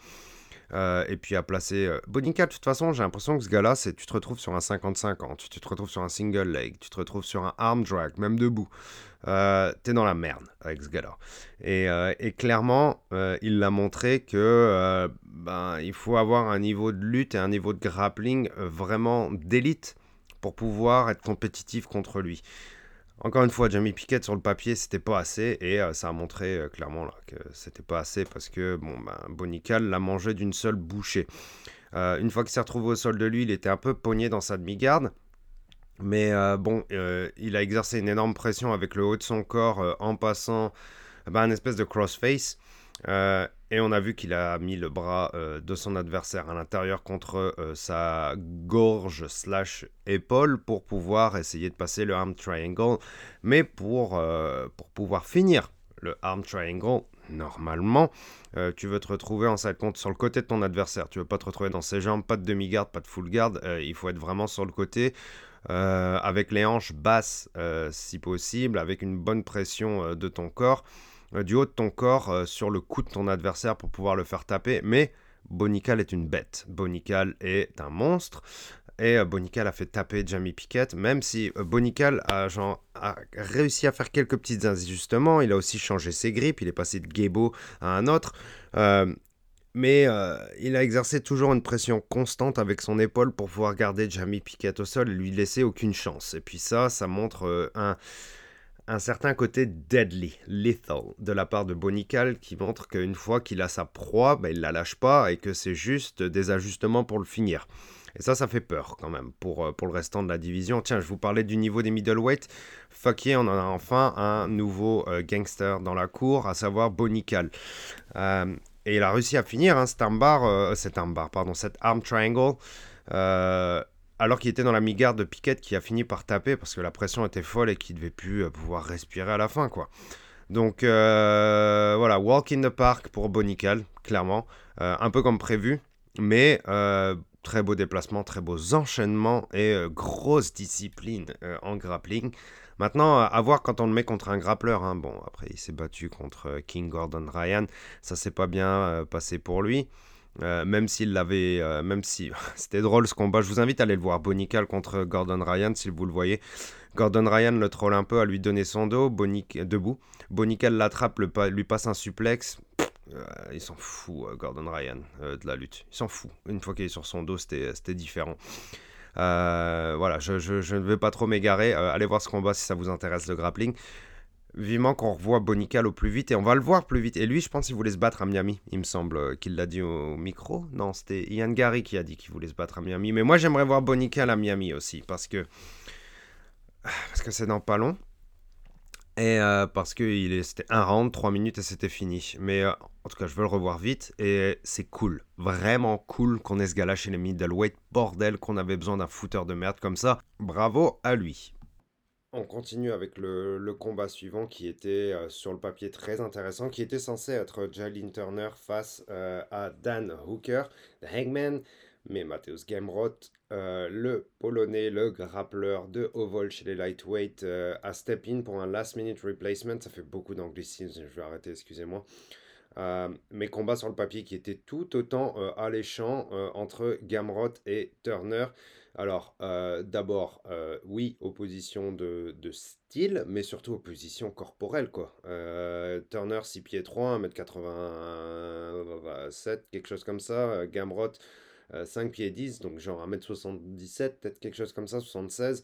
et puis à placer. Euh, de toute façon, j'ai l'impression que ce gars-là, c'est tu te retrouves sur un 50-50, tu te retrouves sur un single leg, tu te retrouves sur un arm drag, même debout. Euh, t'es dans la merde avec ce gars-là. Et, et, clairement, il l'a montré que ben, il faut avoir un niveau de lutte et un niveau de grappling vraiment d'élite pour pouvoir être compétitif contre lui. Encore une fois, Jamie Piquet sur le papier, c'était pas assez et euh, ça a montré euh, clairement là, que c'était pas assez parce que bon, ben, Bonical l'a mangé d'une seule bouchée. Euh, une fois qu'il s'est retrouvé au sol de lui, il était un peu pogné dans sa demi-garde. Mais bon, il a exercé une énorme pression avec le haut de son corps en passant ben, un espèce de crossface. Euh, et on a vu qu'il a mis le bras euh, de son adversaire à l'intérieur contre euh, sa gorge slash épaule pour pouvoir essayer de passer le arm triangle. Mais pour, pour pouvoir finir le arm triangle, normalement, tu veux te retrouver en side compte sur le côté de ton adversaire. Tu veux pas te retrouver dans ses jambes, pas de demi-garde, pas de full garde. il faut être vraiment sur le côté. Avec les hanches basses si possible, avec une bonne pression de ton corps. Euh, du haut de ton corps euh, sur le cou de ton adversaire pour pouvoir le faire taper. Mais Bonical est une bête. Bonical est un monstre. Et euh, Bonical a fait taper Jamie Piquet, même si Bonical a, a, réussi à faire quelques petits ajustements. Il a aussi changé ses grippes. Il est passé de Gebo à un autre. Mais il a exercé toujours une pression constante avec son épaule pour pouvoir garder Jamie Piquet au sol et lui laisser aucune chance. Et puis ça, ça montre un un certain côté deadly, lethal, de la part de Bonical qui montre qu'une fois qu'il a sa proie, ben, il la lâche pas et que c'est juste des ajustements pour le finir. Et ça, ça fait peur quand même pour, euh, le restant de la division. Tiens, je vous parlais du niveau des middleweight. Fuck on en a enfin un nouveau euh, gangster dans la cour, à savoir Bonical. Euh, et il a réussi à finir hein, cet armbar, pardon, arm triangle alors qu'il était dans la mi-garde de Piquet qui a fini par taper parce que la pression était folle et qu'il devait plus euh, pouvoir respirer à la fin quoi. Donc euh, voilà, walk in the park pour Bonical, clairement, euh, un peu comme prévu, mais très beau déplacement, très beaux enchaînements et grosse discipline en grappling. Maintenant, à voir quand on le met contre un grappleur. Hein. Bon, après, il s'est battu contre King Gordon Ryan. Ça s'est pas bien passé pour lui. Euh, même s'il l'avait, euh, même si (laughs) c'était drôle ce combat, je vous invite à aller le voir. Bonical contre Gordon Ryan, si vous le voyez. Gordon Ryan le troll un peu à lui donner son dos, Bonic debout. Bonical l'attrape, lui passe un suplex. Euh, il s'en fout, Gordon Ryan, de la lutte. Il s'en fout. Une fois qu'il est sur son dos, c'était différent. Voilà, je, je, ne vais pas trop m'égarer. allez voir ce combat si ça vous intéresse le grappling. Vivement qu'on revoit Bonical au plus vite et on va le voir plus vite. Et lui, je pense qu'il voulait se battre à Miami, il me semble euh, qu'il l'a dit au micro. Non, c'était Ian Gary qui a dit qu'il voulait se battre à Miami. Mais moi, j'aimerais voir Bonical à Miami aussi parce que parce que c'est dans pas long et euh, parce que c'était un round, trois minutes et c'était fini. Mais euh, en tout cas, je veux le revoir vite et c'est cool, vraiment cool qu'on ait ce gars-là chez les middleweight. Bordel, qu'on avait besoin d'un footer de merde comme ça. Bravo à lui. On continue avec le, combat suivant qui était euh, sur le papier très intéressant, qui était censé être Jalen Turner face euh, à Dan Hooker, The Hangman, mais Mateusz Gamrot, euh, le Polonais, le grappleur de Oval chez les lightweight, a step in pour un last minute replacement. Ça fait beaucoup d'anglicisme, je vais arrêter, excusez-moi. Mais combat sur le papier qui était tout autant alléchant entre Gamrot et Turner. Alors, euh, d'abord, euh, oui, opposition de, style, mais surtout opposition corporelle. Euh, Turner, 6 pieds 3, 1m87, quelque chose comme ça. Gamrot, 5 pieds 10, donc genre 1m77, peut-être quelque chose comme ça, 76.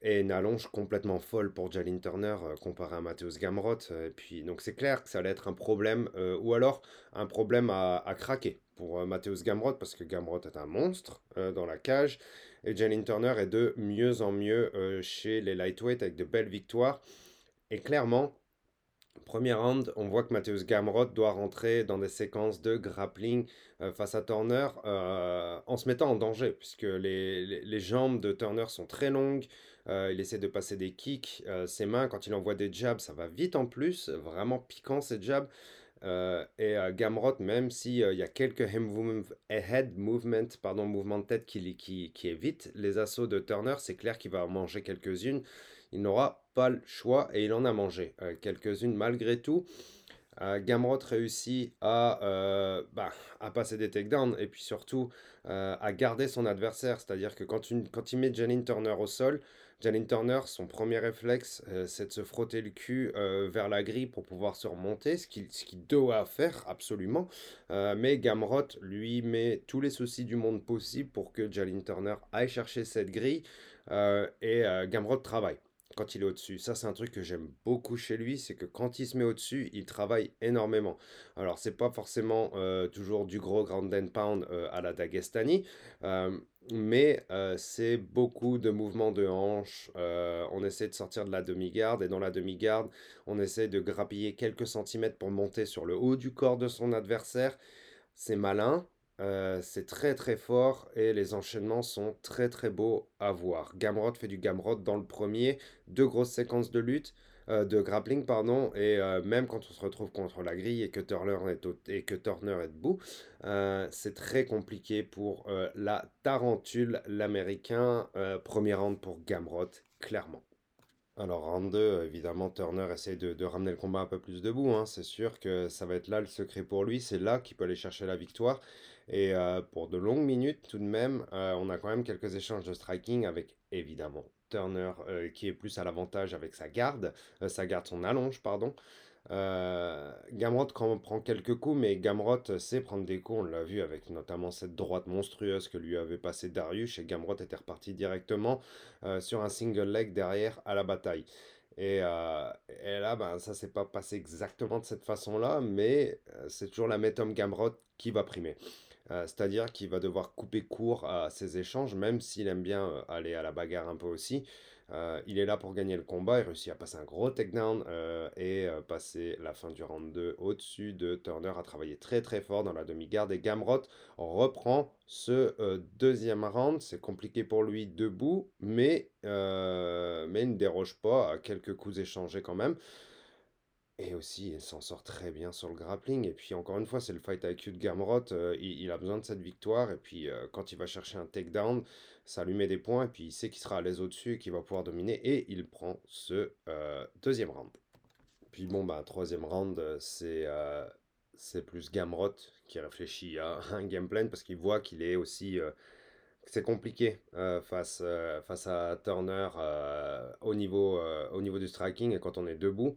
Et une allonge complètement folle pour Jalin Turner comparé à Matthäus Gamrot. Et puis, donc c'est clair que ça allait être un problème, ou alors un problème à, à craquer pour Matthäus Gamrot, parce que Gamrot est un monstre dans la cage. Et Jalin Turner est de mieux en mieux chez les lightweight avec de belles victoires. Et clairement, Premier round, on voit que Matthäus Gamrot doit rentrer dans des séquences de grappling euh, face à Turner euh, en se mettant en danger, puisque les, jambes de Turner sont très longues. Euh, il essaie de passer des kicks. ses mains, quand il envoie des jabs, ça va vite en plus. Vraiment piquant ces jabs. et Gamrot, même s'il y a quelques head movement, pardon, mouvements de tête qui, qui, qui évitent les assauts de Turner, c'est clair qu'il va en manger quelques-unes il n'aura pas le choix et il en a mangé euh, quelques-unes malgré tout. Euh, Gamrot réussit à, euh, bah, à passer des takedowns et puis surtout à garder son adversaire. C'est-à-dire que quand, quand il met Janine Turner au sol, Janine Turner, son premier réflexe, c'est de se frotter le cul vers la grille pour pouvoir se remonter, ce qu'il doit faire absolument. mais Gamrot lui met tous les soucis du monde possible pour que Janine Turner aille chercher cette grille et Gamrot travaille quand il est au-dessus. Ça, c'est un truc que j'aime beaucoup chez lui, c'est que quand il se met au-dessus, il travaille énormément. Alors, c'est pas forcément euh, toujours du gros ground and pound euh, à la Dagestani, euh, mais c'est beaucoup de mouvements de hanches. on essaie de sortir de la demi-garde, et dans la demi-garde, on essaie de grappiller quelques centimètres pour monter sur le haut du corps de son adversaire. C'est malin, euh, c'est très très fort et les enchaînements sont très très beaux à voir. Gamrot fait du Gamrot dans le premier, deux grosses séquences de lutte, euh, de grappling pardon, et euh, même quand on se retrouve contre la grille et que Turner est, et que Turner est debout, c'est très compliqué pour la tarentule, l'américain. premier round pour Gamrot, clairement. Alors, round 2, évidemment, Turner essaie de, ramener le combat un peu plus debout. Hein. C'est sûr que ça va être là le secret pour lui. C'est là qu'il peut aller chercher la victoire. Et euh, pour de longues minutes, tout de même, euh, on a quand même quelques échanges de striking avec, évidemment, Turner euh, qui est plus à l'avantage avec sa garde, sa garde, son allonge, pardon. Gamrot prend quelques coups, mais Gamrot sait prendre des coups. On l'a vu avec notamment cette droite monstrueuse que lui avait passé Darius. Et Gamrot était reparti directement sur un single leg derrière à la bataille. Et, et là, ben, ça s'est pas passé exactement de cette façon-là, mais c'est toujours la méthode Gamrot qui va primer. Euh, c'est-à-dire qu'il va devoir couper court à ses échanges, même s'il aime bien euh, aller à la bagarre un peu aussi. Euh, il est là pour gagner le combat, il réussit à passer un gros takedown et passer la fin du round 2 au-dessus de Turner, a travaillé très très fort dans la demi-garde et Gamrot reprend ce deuxième round. C'est compliqué pour lui debout, mais, mais il ne déroge pas à quelques coups échangés quand même. Et aussi, il s'en sort très bien sur le grappling. Et puis, encore une fois, c'est le fight IQ de Gamrot. Euh, il, a besoin de cette victoire. Et puis, euh, quand il va chercher un takedown, ça lui met des points. Et puis, il sait qu'il sera à l'aise au-dessus et qu'il va pouvoir dominer. Et il prend ce euh, deuxième round. Puis, bon, bah, troisième round, c'est c'est plus Gamrot qui réfléchit à (laughs) un game plan parce qu'il voit qu'il est aussi. c'est compliqué face, face à Turner au, niveau, au niveau du striking et quand on est debout.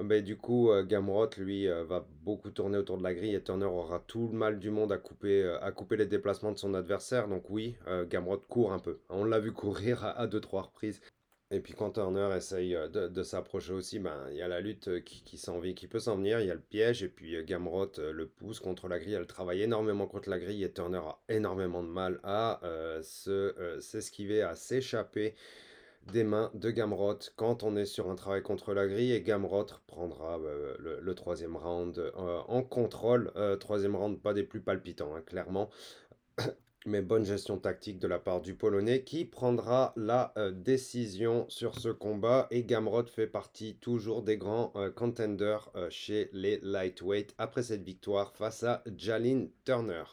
Ah ben, du coup, euh, Gamrot, lui, euh, va beaucoup tourner autour de la grille et Turner aura tout le mal du monde à couper, euh, les déplacements de son adversaire. Donc oui, Gamrot court un peu. On l'a vu (laughs) courir à, deux, trois reprises. Et puis quand Turner essaye de, s'approcher aussi, ben, il y a la lutte qui, qui, qui peut s'en venir, il y a le piège, et puis Gamrot le pousse contre la grille, elle travaille énormément contre la grille, et Turner a énormément de mal à s'esquiver, à s'échapper des mains de Gamrot quand on est sur un travail contre la grille et Gamrot prendra euh, le, troisième round euh, en contrôle. Euh, troisième round, pas des plus palpitants, hein, clairement. (coughs) Mais bonne gestion tactique de la part du Polonais qui prendra la décision sur ce combat. Et Gamrot fait partie toujours des grands contenders chez les lightweight après cette victoire face à Jalin Turner.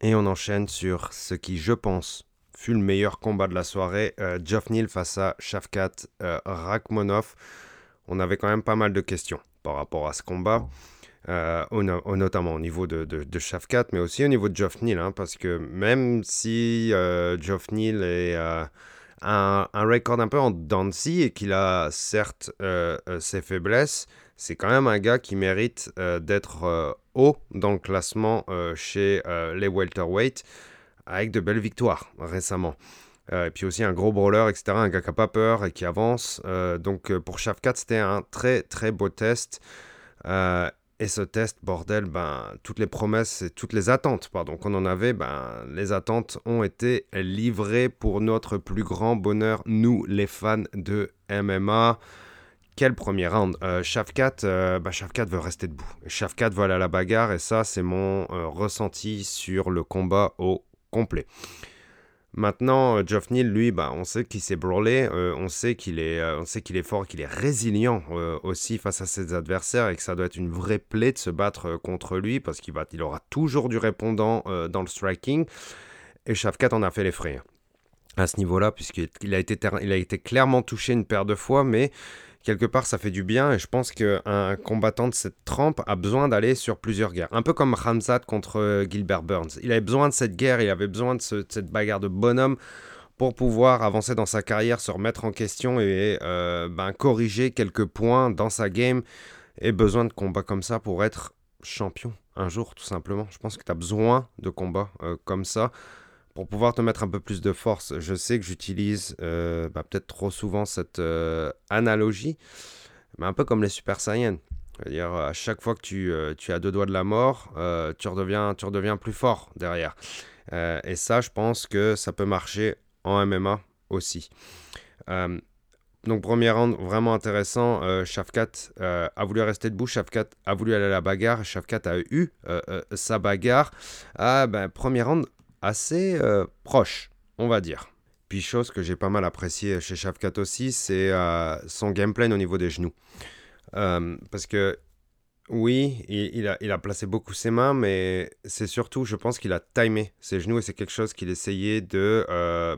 Et on enchaîne sur ce qui, je pense, fut le meilleur combat de la soirée. Euh, Geoff Neal face à Shavkat euh. On avait quand même pas mal de questions par rapport à ce combat. Euh, notamment au niveau de, Shafkat, mais aussi au niveau de Geoff Neal, hein, parce que même si Geoff Neal est un, un record un peu en Dancy et qu'il a certes ses faiblesses, c'est quand même un gars qui mérite d'être haut dans le classement chez les welterweight avec de belles victoires récemment. Euh, et puis aussi un gros brawler, etc. Un gars qui n'a pas peur et qui avance. Euh, donc euh, pour Shafkat, c'était un très très beau test. et ce test, bordel, ben, toutes les promesses et toutes les attentes pardon, qu'on en avait, ben, les attentes ont été livrées pour notre plus grand bonheur, nous les fans de MMA. Quel premier round? Shafkat, ben, Shafkat veut rester debout. Shafkat veut aller à la bagarre et ça, c'est mon ressenti sur le combat au complet. Maintenant, euh, Geoff Neal, lui, bah, on sait qu'il s'est brawlé, euh, on sait qu'il est, euh, on sait qu'il est fort, qu'il est résilient aussi face à ses adversaires et que ça doit être une vraie plaie de se battre contre lui parce qu'il va, il aura toujours du répondant dans le striking. Et Shafkat en a fait les hein, à ce niveau-là puisqu'il a été, il a été clairement touché une paire de fois, mais quelque part, ça fait du bien et je pense qu'un combattant de cette trempe a besoin d'aller sur plusieurs guerres. Un peu comme Ramzat contre euh, Gilbert Burns. Il avait besoin de cette guerre, il avait besoin de, cette bagarre de bonhomme pour pouvoir avancer dans sa carrière, se remettre en question et euh, ben, corriger quelques points dans sa game. Et besoin de combats comme ça pour être champion un jour, tout simplement. Je pense que tu as besoin de combats euh, comme ça pour pouvoir te mettre un peu plus de force, je sais que j'utilise euh, bah, peut-être trop souvent cette euh, analogie, mais un peu comme les Super Saiyans. C'est-à-dire, à chaque fois que tu, euh, as deux doigts de la mort, tu, redeviens, tu redeviens plus fort derrière. et ça, je pense que ça peut marcher en MMA aussi. donc, premier round vraiment intéressant. Shafkat a voulu rester debout. Shafkat a voulu aller à la bagarre. Shafkat a eu sa bagarre. Ah, ben, premier round assez euh, proche, on va dire. Puis chose que j'ai pas mal apprécié chez Shafkat aussi, c'est euh, son gameplay au niveau des genoux. Euh, parce que oui, il, a, placé beaucoup ses mains, mais c'est surtout, je pense qu'il a timé ses genoux et c'est quelque chose qu'il essayait de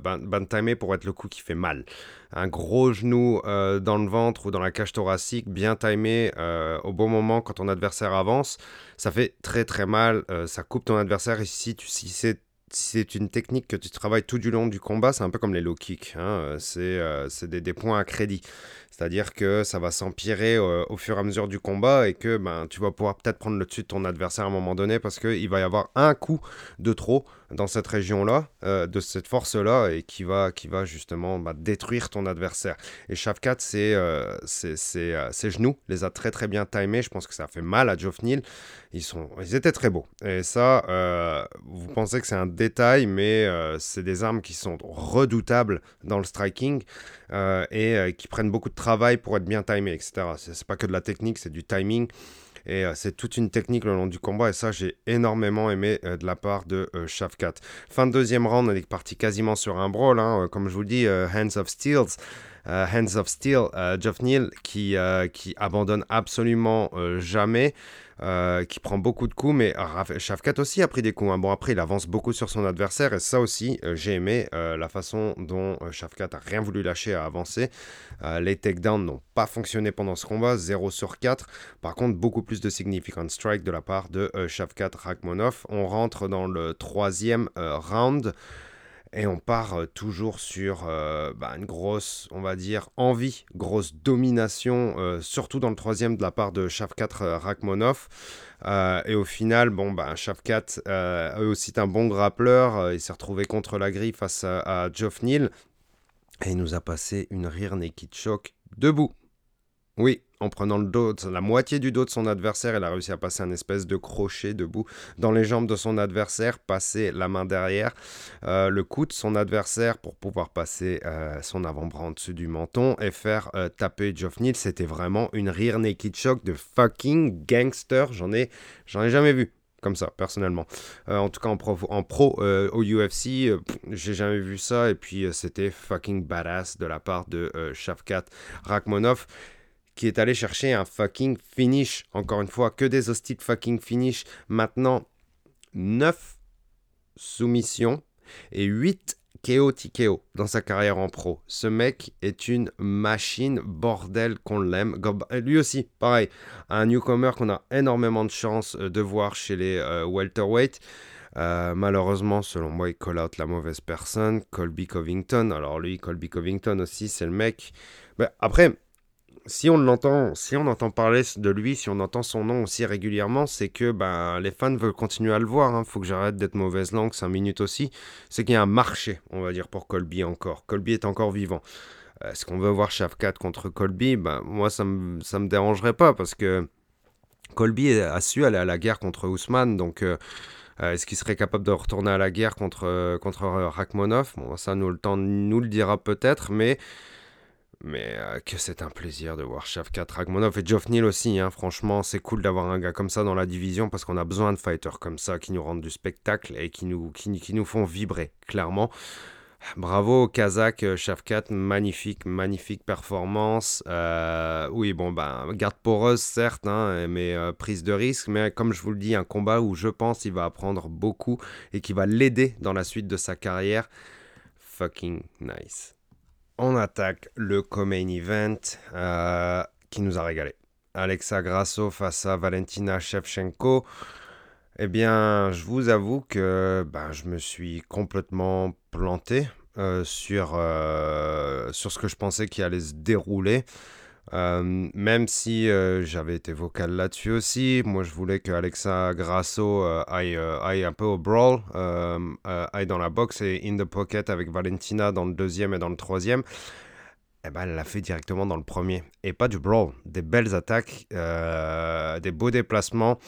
ben, ben, timer pour être le coup qui fait mal. Un gros genou dans le ventre ou dans la cage thoracique, bien timé au bon moment quand ton adversaire avance, ça fait très très mal, ça coupe ton adversaire et si c'est c'est une technique que tu travailles tout du long du combat, c'est un peu comme les low kicks. Hein. C'est euh, des, des, points à crédit. C'est-à-dire que ça va s'empirer euh, au fur et à mesure du combat et que ben, tu vas pouvoir peut-être prendre le dessus de ton adversaire à un moment donné parce qu'il va y avoir un coup de trop dans cette région-là, euh, de cette force-là, et qui va, justement bah, détruire ton adversaire. Et Shafkat, c'est, euh, ses genoux les a très très bien timés. Je pense que ça a fait mal à Geoff Neal. Ils, sont, ils étaient très beaux. Et ça, vous pensez que c'est un détail, mais c'est des armes qui sont redoutables dans le striking et qui prennent beaucoup de travail pour être bien timé, etc. C'est pas que de la technique, c'est du timing. Et euh, c'est toute une technique le long du combat. Et ça, j'ai énormément aimé euh, de la part de euh, Shafkat. Fin de deuxième round, on est parti quasiment sur un brawl. Hein, comme je vous dis, Hands of Steels. Hands of Steel, Geoff Neal qui, qui abandonne absolument jamais. Euh, qui prend beaucoup de coups, mais Shafkat aussi a pris des coups. Hein. Bon, après, il avance beaucoup sur son adversaire, et ça aussi, euh, j'ai aimé euh, la façon dont Shafkat a rien voulu lâcher à avancer. les takedowns n'ont pas fonctionné pendant ce combat, 0 sur 4. Par contre, beaucoup plus de significant strike de la part de Shafkat Rakhmonov. On rentre dans le troisième round. Et on part euh, toujours sur euh, bah, une grosse, on va dire, envie, grosse domination, euh, surtout dans le troisième de la part de Shafkat Rakhmonov. et au final, bon, bah, Shafkat eux aussi un bon grappleur. il s'est retrouvé contre la grille face à, Geoff Neal. Et il nous a passé une rire naked choke debout. Oui, en prenant le dos, la moitié du dos de son adversaire, elle a réussi à passer un espèce de crochet debout dans les jambes de son adversaire, passer la main derrière, euh, le cou de son adversaire pour pouvoir passer euh, son avant-bras en dessus du menton et faire euh, taper Geoff Neal. C'était vraiment une rire naked shock de fucking gangster. J'en ai, j'en ai jamais vu comme ça, personnellement. en tout cas, en pro, en pro au UFC, j'ai jamais vu ça. Et puis, c'était fucking badass de la part de Shafkat Rakhmonov qui est allé chercher un fucking finish. Encore une fois, que des hostiles fucking finish. Maintenant, 9 soumissions et 8 KO TKO dans sa carrière en pro. Ce mec est une machine, bordel qu'on l'aime. Lui aussi, pareil, un newcomer qu'on a énormément de chance euh, de voir chez les euh, welterweight. Euh, malheureusement, selon moi, il call out la mauvaise personne, Colby Covington. Alors lui, Colby Covington aussi, c'est le mec. Mais après, si on l'entend, si on entend parler de lui, si on entend son nom aussi régulièrement, c'est que ben, les fans veulent continuer à le voir. Il hein. faut que j'arrête d'être mauvaise langue 5 minutes aussi. C'est qu'il y a un marché, on va dire, pour Colby encore. Colby est encore vivant. Est-ce qu'on veut voir Shafkat contre Colby? Ben, Moi, ça ne me, ça me dérangerait pas parce que Colby a su aller à la guerre contre Ousmane. Donc, euh, euh, est-ce qu'il serait capable de retourner à la guerre contre, euh, contre Rachmanov Bon, ça, nous, le temps nous le dira peut-être, mais mais euh, que c'est un plaisir de voir Shavkat Ragmonov et Geoff Neal aussi. Hein. Franchement, c'est cool d'avoir un gars comme ça dans la division parce qu'on a besoin de fighters comme ça qui nous rendent du spectacle et qui nous, qui, nous font vibrer, clairement. Bravo Kazakh euh, Shavkat, magnifique, magnifique performance. Euh, oui, bon, ben, garde poreuse, certes, hein, mais prise de risque. Mais comme je vous le dis, un combat où je pense qu'il va apprendre beaucoup et qui va l'aider dans la suite de sa carrière. Fucking nice on attaque le co-main event euh, qui nous a régalé. Alexa Grasso face à Valentina Shevchenko. Eh bien, je vous avoue que ben, je me suis complètement planté euh, euh, sur ce que je pensais qui allait se dérouler. Euh, même si euh, j'avais été vocal là-dessus aussi, moi je voulais que Alexa Grasso euh, aille, aille, un peu au brawl, aille dans la boxe et in the pocket avec Valentina dans le deuxième et dans le troisième eh ben, elle l'a fait directement dans le premier. Et pas du brawl, des belles attaques, euh, des beaux déplacements.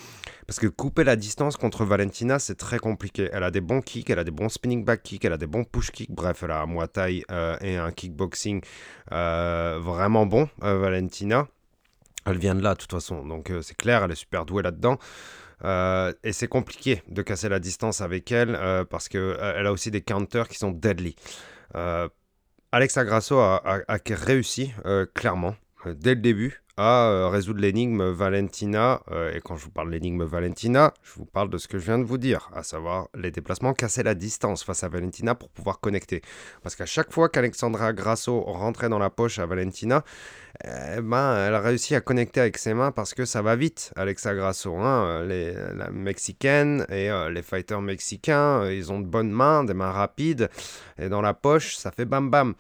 Parce que couper la distance contre Valentina, c'est très compliqué. Elle a des bons kicks, elle a des bons spinning back kicks, elle a des bons push kicks. Bref, elle a un muay euh, et un kickboxing euh, vraiment bon, Valentina. Elle vient de là, de toute façon. Donc c'est clair, elle est super douée là-dedans. et c'est compliqué de casser la distance avec elle parce qu'elle a aussi des counters qui sont deadly. Alexa Grasso a, réussi euh, clairement euh, dès le début à euh, résoudre l'énigme Valentina. et quand je vous parle de l'énigme Valentina, je vous parle de ce que je viens de vous dire, à savoir les déplacements, casser la distance face à Valentina pour pouvoir connecter. Parce qu'à chaque fois qu'Alexandra Grasso rentrait dans la poche à Valentina, eh ben, elle a réussi à connecter avec ses mains parce que ça va vite, Alexa Grasso. Hein. Les, la mexicaine et euh, les fighters mexicains, euh, ils ont de bonnes mains, des mains rapides, et dans la poche, ça fait bam bam.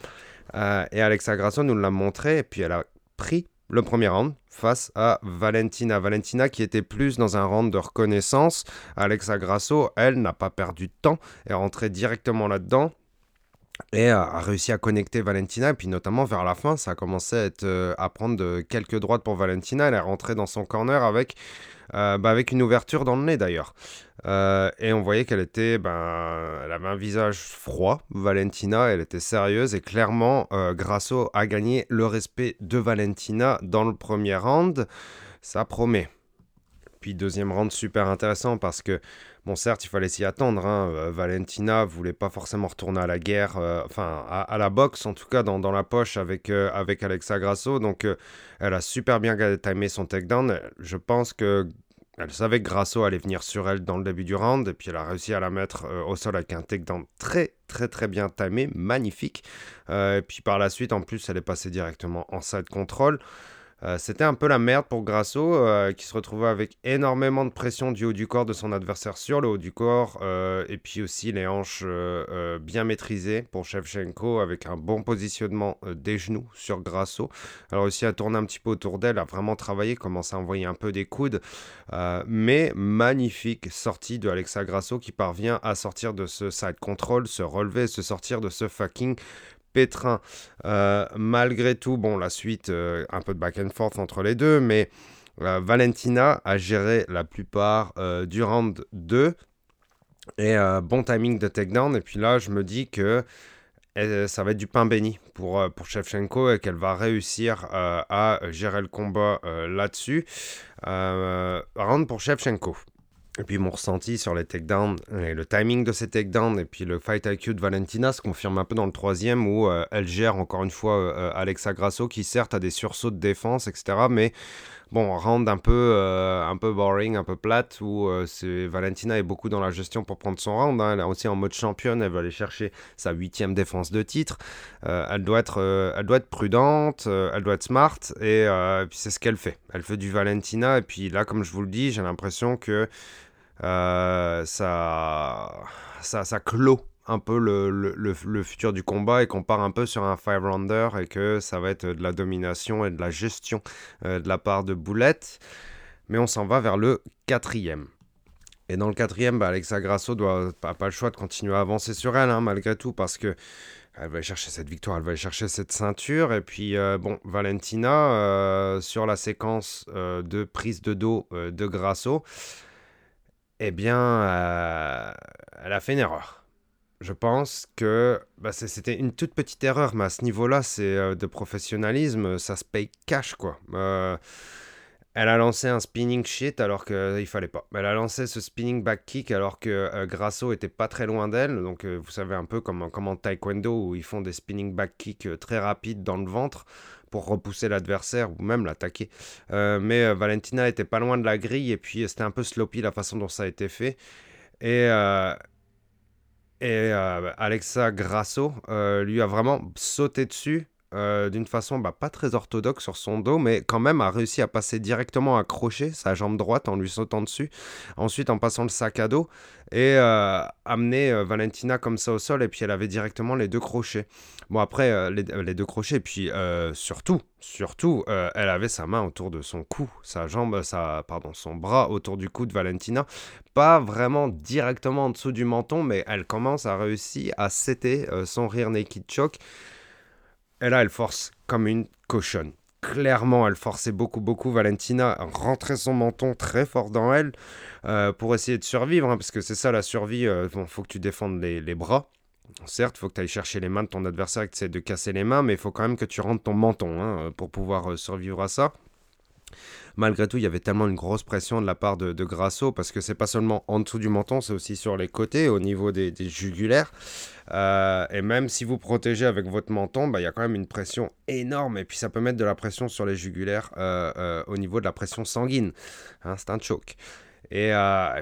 Euh, et Alexa Grasso nous l'a montré, et puis elle a pris le premier round face à Valentina. Valentina qui était plus dans un round de reconnaissance. Alexa Grasso, elle, n'a pas perdu de temps, est rentrée directement là-dedans et a réussi à connecter Valentina. Et puis notamment vers la fin, ça a commencé à, euh, prendre quelques droites pour Valentina. Elle est rentrée dans son corner avec, bah, avec une ouverture dans le nez d'ailleurs. Euh, et on voyait qu'elle était, ben, elle avait un visage froid, Valentina, elle était sérieuse et clairement, Grasso a gagné le respect de Valentina dans le premier round. Ça promet. Puis deuxième round super intéressant parce que Bon, certes, il fallait s'y attendre. Hein. Euh, Valentina voulait pas forcément retourner à la guerre, euh, enfin à, la boxe, en tout cas dans, la poche avec, euh, avec Alexa Grasso. Donc, elle a super bien timé son takedown. Je pense que elle savait que Grasso allait venir sur elle dans le début du round, et puis elle a réussi à la mettre au sol avec un takedown très très très bien timé, magnifique. et puis par la suite, en plus, elle est passée directement en side control. Euh, c'était un peu la merde pour Grasso, euh, qui se retrouvait avec énormément de pression du haut du corps de son adversaire sur le haut du corps, euh, et puis aussi les hanches bien maîtrisées pour Shevchenko, avec un bon positionnement des genoux sur Grasso. Alors aussi à tourner un petit peu autour d'elle, à vraiment travailler, commencer à envoyer un peu des coudes, mais magnifique sortie de Alexa Grasso qui parvient à sortir de ce side control, se relever, se sortir de ce fucking pétrin. Euh, malgré tout, bon, la suite, euh, un peu de back and forth entre les deux, mais euh, Valentina a géré la plupart du round 2. Et bon timing de takedown. Et puis là, je me dis que ça va être du pain béni pour, pour Shevchenko et qu'elle va réussir à gérer le combat là-dessus. round pour Shevchenko. Et puis mon ressenti sur les takedowns, et le timing de ces takedowns, et puis le fight IQ de Valentina se confirme un peu dans le troisième où euh, elle gère encore une fois euh, Alexa Grasso qui certes a des sursauts de défense, etc. Mais bon, round un peu, euh, un peu boring, un peu plate, où c'est Valentina est beaucoup dans la gestion pour prendre son round. Hein. Elle est aussi en mode championne, elle va aller chercher sa huitième défense de titre. elle, doit être, elle doit être prudente, elle doit être smart, et puis c'est ce qu'elle fait. Elle fait du Valentina, et puis là, comme je vous le dis, j'ai l'impression que ça, ça, ça clôt un peu le, le, futur du combat et qu'on part un peu sur un five rounder et que ça va être de la domination et de la gestion de la part de Boulette. Mais on s'en va vers le quatrième. Et dans le quatrième, bah, Alexa Grasso doit pas, pas le choix de continuer à avancer sur elle, hein, malgré tout, parce que elle va chercher cette victoire, elle va chercher cette ceinture. Et puis, euh, bon, Valentina, euh, sur la séquence euh, de prise de dos de Grasso, eh bien, elle a fait une erreur. Je pense que bah, c'était une toute petite erreur, mais à ce niveau-là, c'est de professionnalisme, ça se paye cash, quoi. Elle a lancé un spinning shit alors qu'il fallait pas. Elle a lancé ce spinning back kick alors que euh, Grasso était pas très loin d'elle. Donc euh, vous savez un peu comme, comme en taekwondo où ils font des spinning back kicks euh, très rapides dans le ventre repousser l'adversaire ou même l'attaquer. mais Valentina était pas loin de la grille et puis c'était un peu sloppy la façon dont ça a été fait. Et, et Alexa Grasso lui a vraiment sauté dessus euh, d'une façon bah, pas très orthodoxe sur son dos, mais quand même a réussi à passer directement à crocher sa jambe droite en lui sautant dessus. Ensuite, en passant le sac à dos et euh, amener euh, Valentina comme ça au sol, et puis elle avait directement les deux crochets. Bon, après, les, deux crochets, et puis surtout, surtout, elle avait sa main autour de son cou, sa jambe, pardon, son bras autour du cou de Valentina. Pas vraiment directement en dessous du menton, mais elle commence à réussir à setter son rear naked choke. Et là, elle force comme une cochonne. Clairement, elle forçait beaucoup, beaucoup Valentina à rentrer son menton très fort dans elle euh, pour essayer de survivre, hein, parce que c'est ça la survie. Il euh, faut que tu défendes les, bras. Certes, il faut que tu ailles chercher les mains de ton adversaire et que tu de casser les mains, mais il faut quand même que tu rentres ton menton hein, pour pouvoir euh, survivre à ça malgré tout, il y avait tellement une grosse pression de la part de, Grasso, parce que c'est pas seulement en dessous du menton, c'est aussi sur les côtés, au niveau des, jugulaires. Euh, et même si vous protégez avec votre menton, bah, il y a quand même une pression énorme, et puis ça peut mettre de la pression sur les jugulaires euh, euh, au niveau de la pression sanguine. Hein, c'est un choke. Et,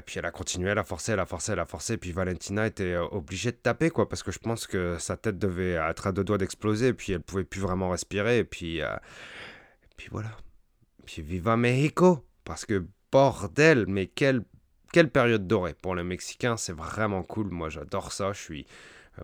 puis elle a continué, elle a forcé, elle a forcé, elle a forcé. Et puis Valentina était obligée de taper, quoi, parce que je pense que sa tête devait être à deux doigts d'exploser. Et puis elle pouvait plus vraiment respirer. Puis, et puis voilà. Puis viva Mexico Parce que bordel, mais quelle, quelle période dorée pour le Mexicain, c'est vraiment cool. Moi, j'adore ça. Je suis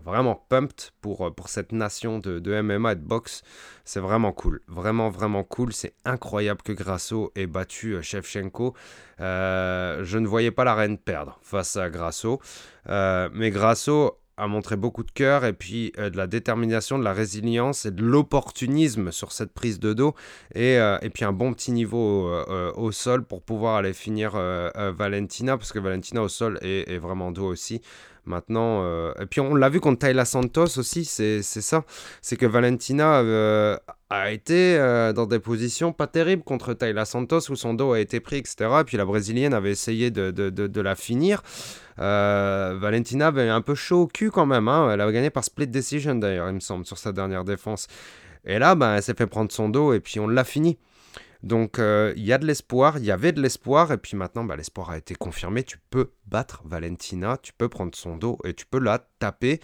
vraiment pumped pour, euh, pour cette nation de, de MMA et de boxe. C'est vraiment cool. Vraiment, vraiment cool. C'est incroyable que Grasso ait battu euh, Shevchenko. Euh, je ne voyais pas la reine perdre face à Grasso. mais Grasso a montré beaucoup de cœur et puis euh, de la détermination, de la résilience et de l'opportunisme sur cette prise de dos et, euh, et puis un bon petit niveau euh, au sol pour pouvoir aller finir Valentina parce que Valentina au sol est, est vraiment dos aussi. Maintenant, et puis on l'a vu contre Tayla Santos aussi, c'est ça. C'est que Valentina a été dans des positions pas terribles contre Tayla Santos où son dos a été pris, etc. Et puis la brésilienne avait essayé de, de, de, de la finir. Euh, Valentina avait un peu chaud au cul quand même. Hein. Elle a gagné par split decision d'ailleurs, il me semble, sur sa dernière défense. Et là, ben, elle s'est fait prendre son dos et puis on l'a fini. Donc euh, il y a de l'espoir, il y avait de l'espoir, et puis maintenant bah, l'espoir a été confirmé. Tu peux battre Valentina, tu peux prendre son dos et tu peux la taper.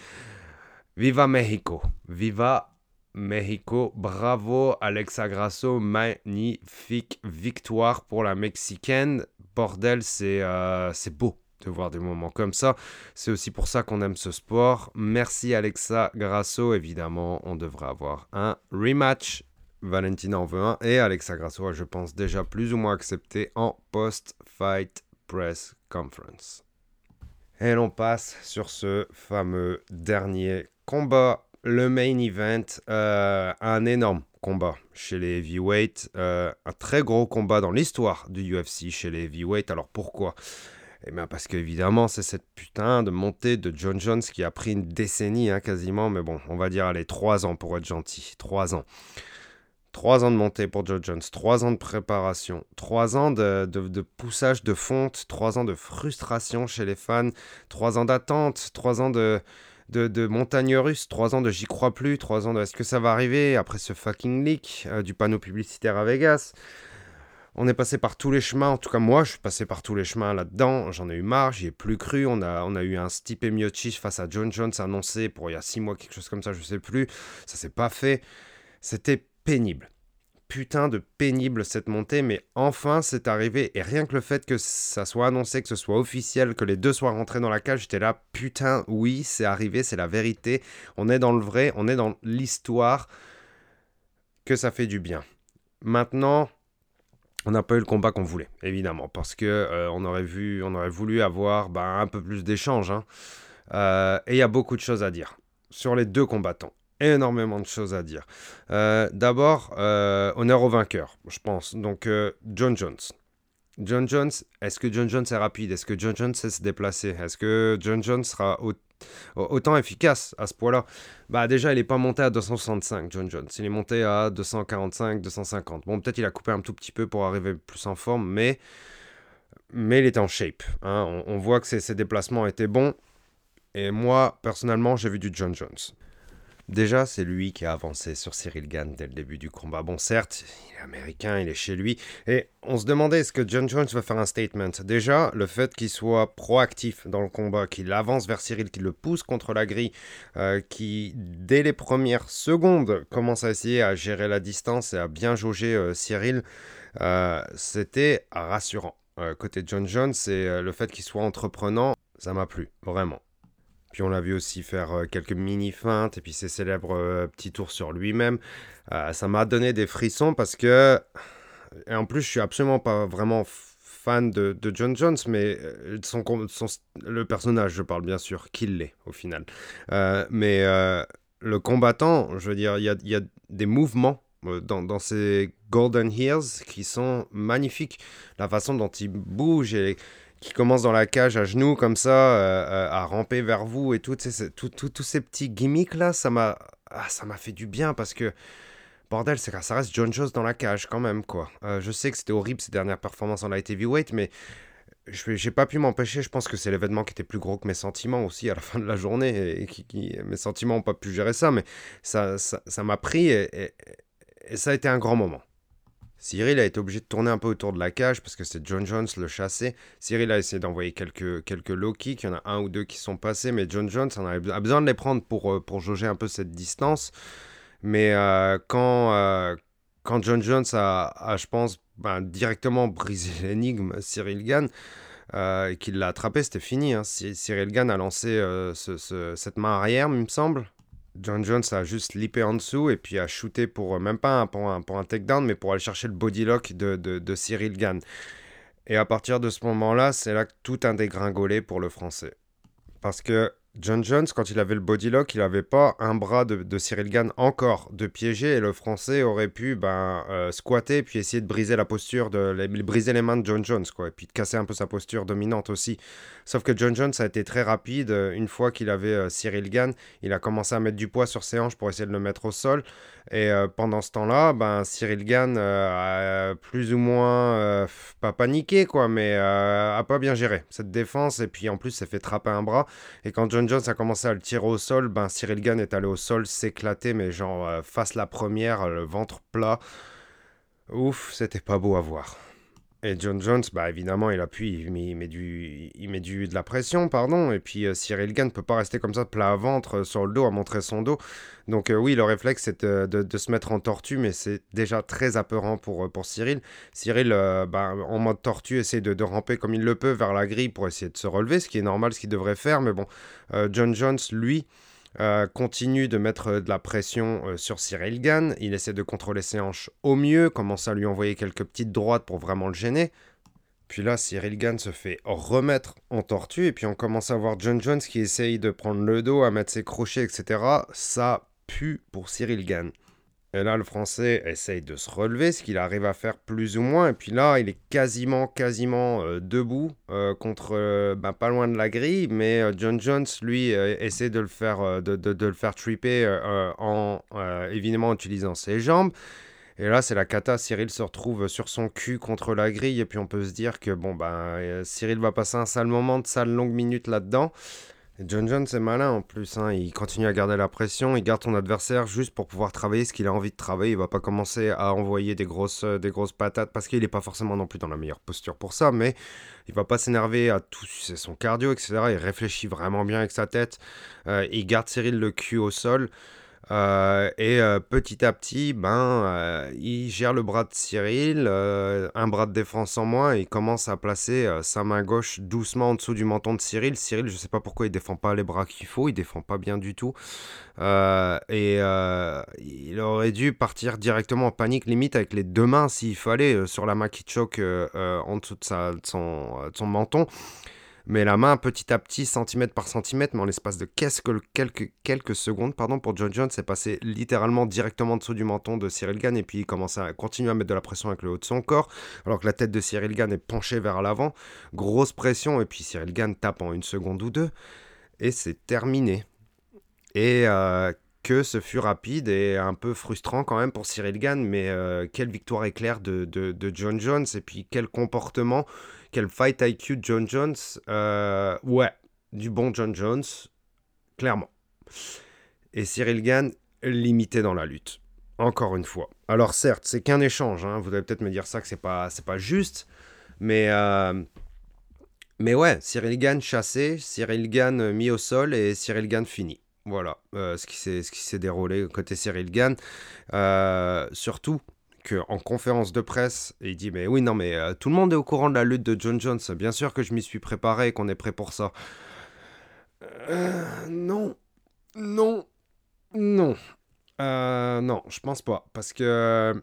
Viva Mexico! Viva Mexico! Bravo Alexa Grasso, magnifique victoire pour la Mexicaine. Bordel, c'est euh, beau de voir des moments comme ça. C'est aussi pour ça qu'on aime ce sport. Merci Alexa Grasso. Évidemment, on devrait avoir un rematch. Valentina en veut un et Alexa Grasso a, je pense, déjà plus ou moins accepté en post-fight press conference. Et l'on passe sur ce fameux dernier combat, le main event, euh, un énorme combat chez les heavyweights, euh, un très gros combat dans l'histoire du UFC chez les heavyweights. Alors pourquoi eh bien parce qu'évidemment, c'est cette putain de montée de John Jones qui a pris une décennie hein, quasiment, mais bon, on va dire, allez, trois ans pour être gentil. Trois ans. Trois ans de montée pour John Jones, trois ans de préparation, trois ans de, de, poussage de fonte, trois ans de frustration chez les fans, trois ans d'attente, trois ans de, de, montagne russe, trois ans de j'y crois plus, trois ans de est-ce que ça va arriver après ce fucking leak euh, du panneau publicitaire à Vegas? On est passé par tous les chemins, en tout cas moi je suis passé par tous les chemins là-dedans, j'en ai eu marre, j'y ai plus cru, on a, on a eu un Stipe Miocic face à John Jones annoncé pour il y a six mois, quelque chose comme ça, je sais plus, ça s'est pas fait, c'était pénible. putain de pénible cette montée, mais enfin c'est arrivé. Et rien que le fait que ça soit annoncé, que ce soit officiel, que les deux soient rentrés dans la cage, j'étais là, putain, oui, c'est arrivé, c'est la vérité. On est dans le vrai, on est dans l'histoire, que ça fait du bien. Maintenant, on n'a pas eu le combat qu'on voulait, évidemment, parce que euh, on aurait vu, on aurait voulu avoir ben, un peu plus d'échanges. Hein. Euh, et il y a beaucoup de choses à dire sur les deux combattants. Énormément de choses à dire. Euh, d'abord, honneur au vainqueur, je pense. Donc, John Jones. John Jones, est-ce que John Jones est rapide? Est-ce que John Jones sait se déplacer? Est-ce que John Jones sera au autant efficace à ce point-là. Bah déjà, il n'est pas monté à 265, John Jones. Il est monté à 245, 250. Bon, peut-être il a coupé un tout petit peu pour arriver plus en forme, mais, mais il était en shape. Hein. On, voit que ses, ses déplacements étaient bons. Et moi, personnellement, j'ai vu du John Jones. Déjà, c'est lui qui a avancé sur Cyril Gann dès le début du combat. Bon, certes, il est américain, il est chez lui. Et on se demandait est-ce que John Jones va faire un statement? Déjà, le fait qu'il soit proactif dans le combat, qu'il avance vers Cyril, qu'il le pousse contre la grille, euh, qui, dès les premières secondes, commence à essayer à gérer la distance et à bien jauger euh, Cyril, euh, c'était rassurant. côté John Jones, c'est le fait qu'il soit entreprenant, ça m'a plu, vraiment. Puis on l'a vu aussi faire euh, quelques mini-feintes et puis ses célèbres euh, petits tours sur lui-même. Euh, ça m'a donné des frissons parce que. Et en plus, je suis absolument pas vraiment fan de, John Jones, mais son, le personnage, je parle bien sûr, qu'il l'est au final. mais le combattant, je veux dire, il y a, des mouvements dans, dans, ces Golden Hills qui sont magnifiques. La façon dont il bouge et qui commence dans la cage à genoux comme ça, euh, euh, à ramper vers vous et tout, tous ces petits gimmicks là, ça m'a ah, ça m'a fait du bien parce que bordel, c'est ça reste John Jones dans la cage quand même quoi. Euh, je sais que c'était horrible ces dernières performances en light heavyweight, mais j'ai pas pu m'empêcher. Je pense que c'est l'événement qui était plus gros que mes sentiments aussi à la (laughs) fin de la journée et qui, mes sentiments n'ont pas pu gérer ça, mais ça ça m'a pris et ça a été un grand moment. Cyril a été obligé de tourner un peu autour de la cage parce que c'est John Jones le chassé. Cyril a essayé d'envoyer quelques, quelques low kicks. Il y en a un ou deux qui sont passés, mais John Jones a besoin de les prendre pour, euh, pour jauger un peu cette distance. Mais euh, quand, euh, John Jones a, je pense, ben, directement brisé (laughs) l'énigme Cyril Gann, qu'il l'a attrapé, c'était fini. Hein. Cyril Gann a lancé cette main arrière, il me semble. John Jones a juste lippé en dessous et puis a shooté pour, euh, même pas un, pour, un, pour un takedown, mais pour aller chercher le body lock de, de, de Cyril Gann. Et à partir de ce moment-là, c'est là que tout a dégringolé pour le français. Parce que John Jones, quand il avait le body lock, il n'avait pas un bras de, Cyril Gann encore de piéger et le français aurait pu ben, euh, squatter puis essayer de briser la posture, de, briser les mains de John Jones quoi, et puis de casser un peu sa posture dominante aussi. Sauf que John Jones a été très rapide. Une fois qu'il avait euh, Cyril Gann, il a commencé à mettre du poids sur ses hanches pour essayer de le mettre au sol. Et euh, pendant ce temps-là, ben, Cyril Gann a plus ou moins, pas paniqué, quoi, mais a pas bien géré cette défense. Et puis en plus, s'est fait trapper un bras. Et quand John Jones a commencé à le tirer au sol, ben Cyril Gann est allé au sol s'éclater, mais genre euh, face la première, le ventre plat. Ouf, c'était pas beau à voir. Et John Jones, bah évidemment, il appuie, il met, il met, du, il met du, de la pression, pardon. Et puis euh, Cyril Gann ne peut pas rester comme ça, plat à ventre, euh, sur le dos, à montrer son dos. Donc oui, le réflexe, c'est de, se mettre en tortue, mais c'est déjà très apeurant pour, pour Cyril. Cyril, bah, en mode tortue, essaie de, ramper comme il le peut vers la grille pour essayer de se relever, ce qui est normal, ce qu'il devrait faire. Mais bon, John Jones, lui, euh, continue de mettre euh, de la pression euh, sur Cyril Gann. Il essaie de contrôler ses hanches au mieux, commence à lui envoyer quelques petites droites pour vraiment le gêner. Puis là, Cyril Gann se fait remettre en tortue, et puis on commence à voir John Jones qui essaye de prendre le dos, à mettre ses crochets, etc. Ça pue pour Cyril Gann. Et là, le Français essaye de se relever, ce qu'il arrive à faire plus ou moins. Et puis là, il est quasiment, quasiment euh, debout euh, contre, euh, bah, pas loin de la grille. Mais John Jones, lui, essaie de le faire, de, le faire tripper en, évidemment, utilisant ses jambes. Et là, c'est la cata. Cyril se retrouve sur son cul contre la grille. Et puis, on peut se dire que, bon, ben, Cyril va passer un sale moment, de sale longue minute là-dedans. John Jones c'est malin en plus, hein. il continue à garder la pression, il garde son adversaire juste pour pouvoir travailler ce qu'il a envie de travailler. Il va pas commencer à envoyer des grosses, euh, des grosses patates parce qu'il n'est pas forcément non plus dans la meilleure posture pour ça, mais il va pas s'énerver à tout son cardio, etc. Il réfléchit vraiment bien avec sa tête, euh, il garde Cyril le cul au sol. Euh, et euh, petit à petit, ben, euh, il gère le bras de Cyril, un bras de défense en moins, et il commence à placer sa main gauche doucement en dessous du menton de Cyril. Cyril, je sais pas pourquoi il défend pas les bras qu'il faut, il défend pas bien du tout. et il aurait dû partir directement en panique, limite avec les deux mains s'il fallait, sur la main qui choque en dessous de son menton mais la main petit à petit, centimètre par centimètre, mais en l'espace de quelques, quelques, secondes, pardon, pour John Jones, c'est passé littéralement directement en dessous du menton de Cyril Gann, et puis il commence à continuer à mettre de la pression avec le haut de son corps, alors que la tête de Cyril Gann est penchée vers l'avant. Grosse pression, et puis Cyril Gann tape en une seconde ou deux, et c'est terminé. Et euh, que ce fut rapide et un peu frustrant quand même pour Cyril Gann, mais euh, quelle victoire éclair de, de, de John Jones, et puis quel comportement quel fight IQ John Jones euh, Ouais, du bon John Jones, clairement. Et Cyril Gann, limité dans la lutte. Encore une fois. Alors certes, c'est qu'un échange. Hein. Vous allez peut-être me dire ça que c'est pas, c'est pas juste, mais euh, mais ouais, Cyril Gann chassé, Cyril Gann mis au sol et Cyril Gann fini. Voilà euh, ce qui s'est déroulé côté Cyril Gann. surtout en conférence de presse, il dit Mais oui, non, mais euh, tout le monde est au courant de la lutte de John Jones. Bien sûr que je m'y suis préparé et qu'on est prêt pour ça. Euh, non. Non. Non. Euh, non, je pense pas. Parce que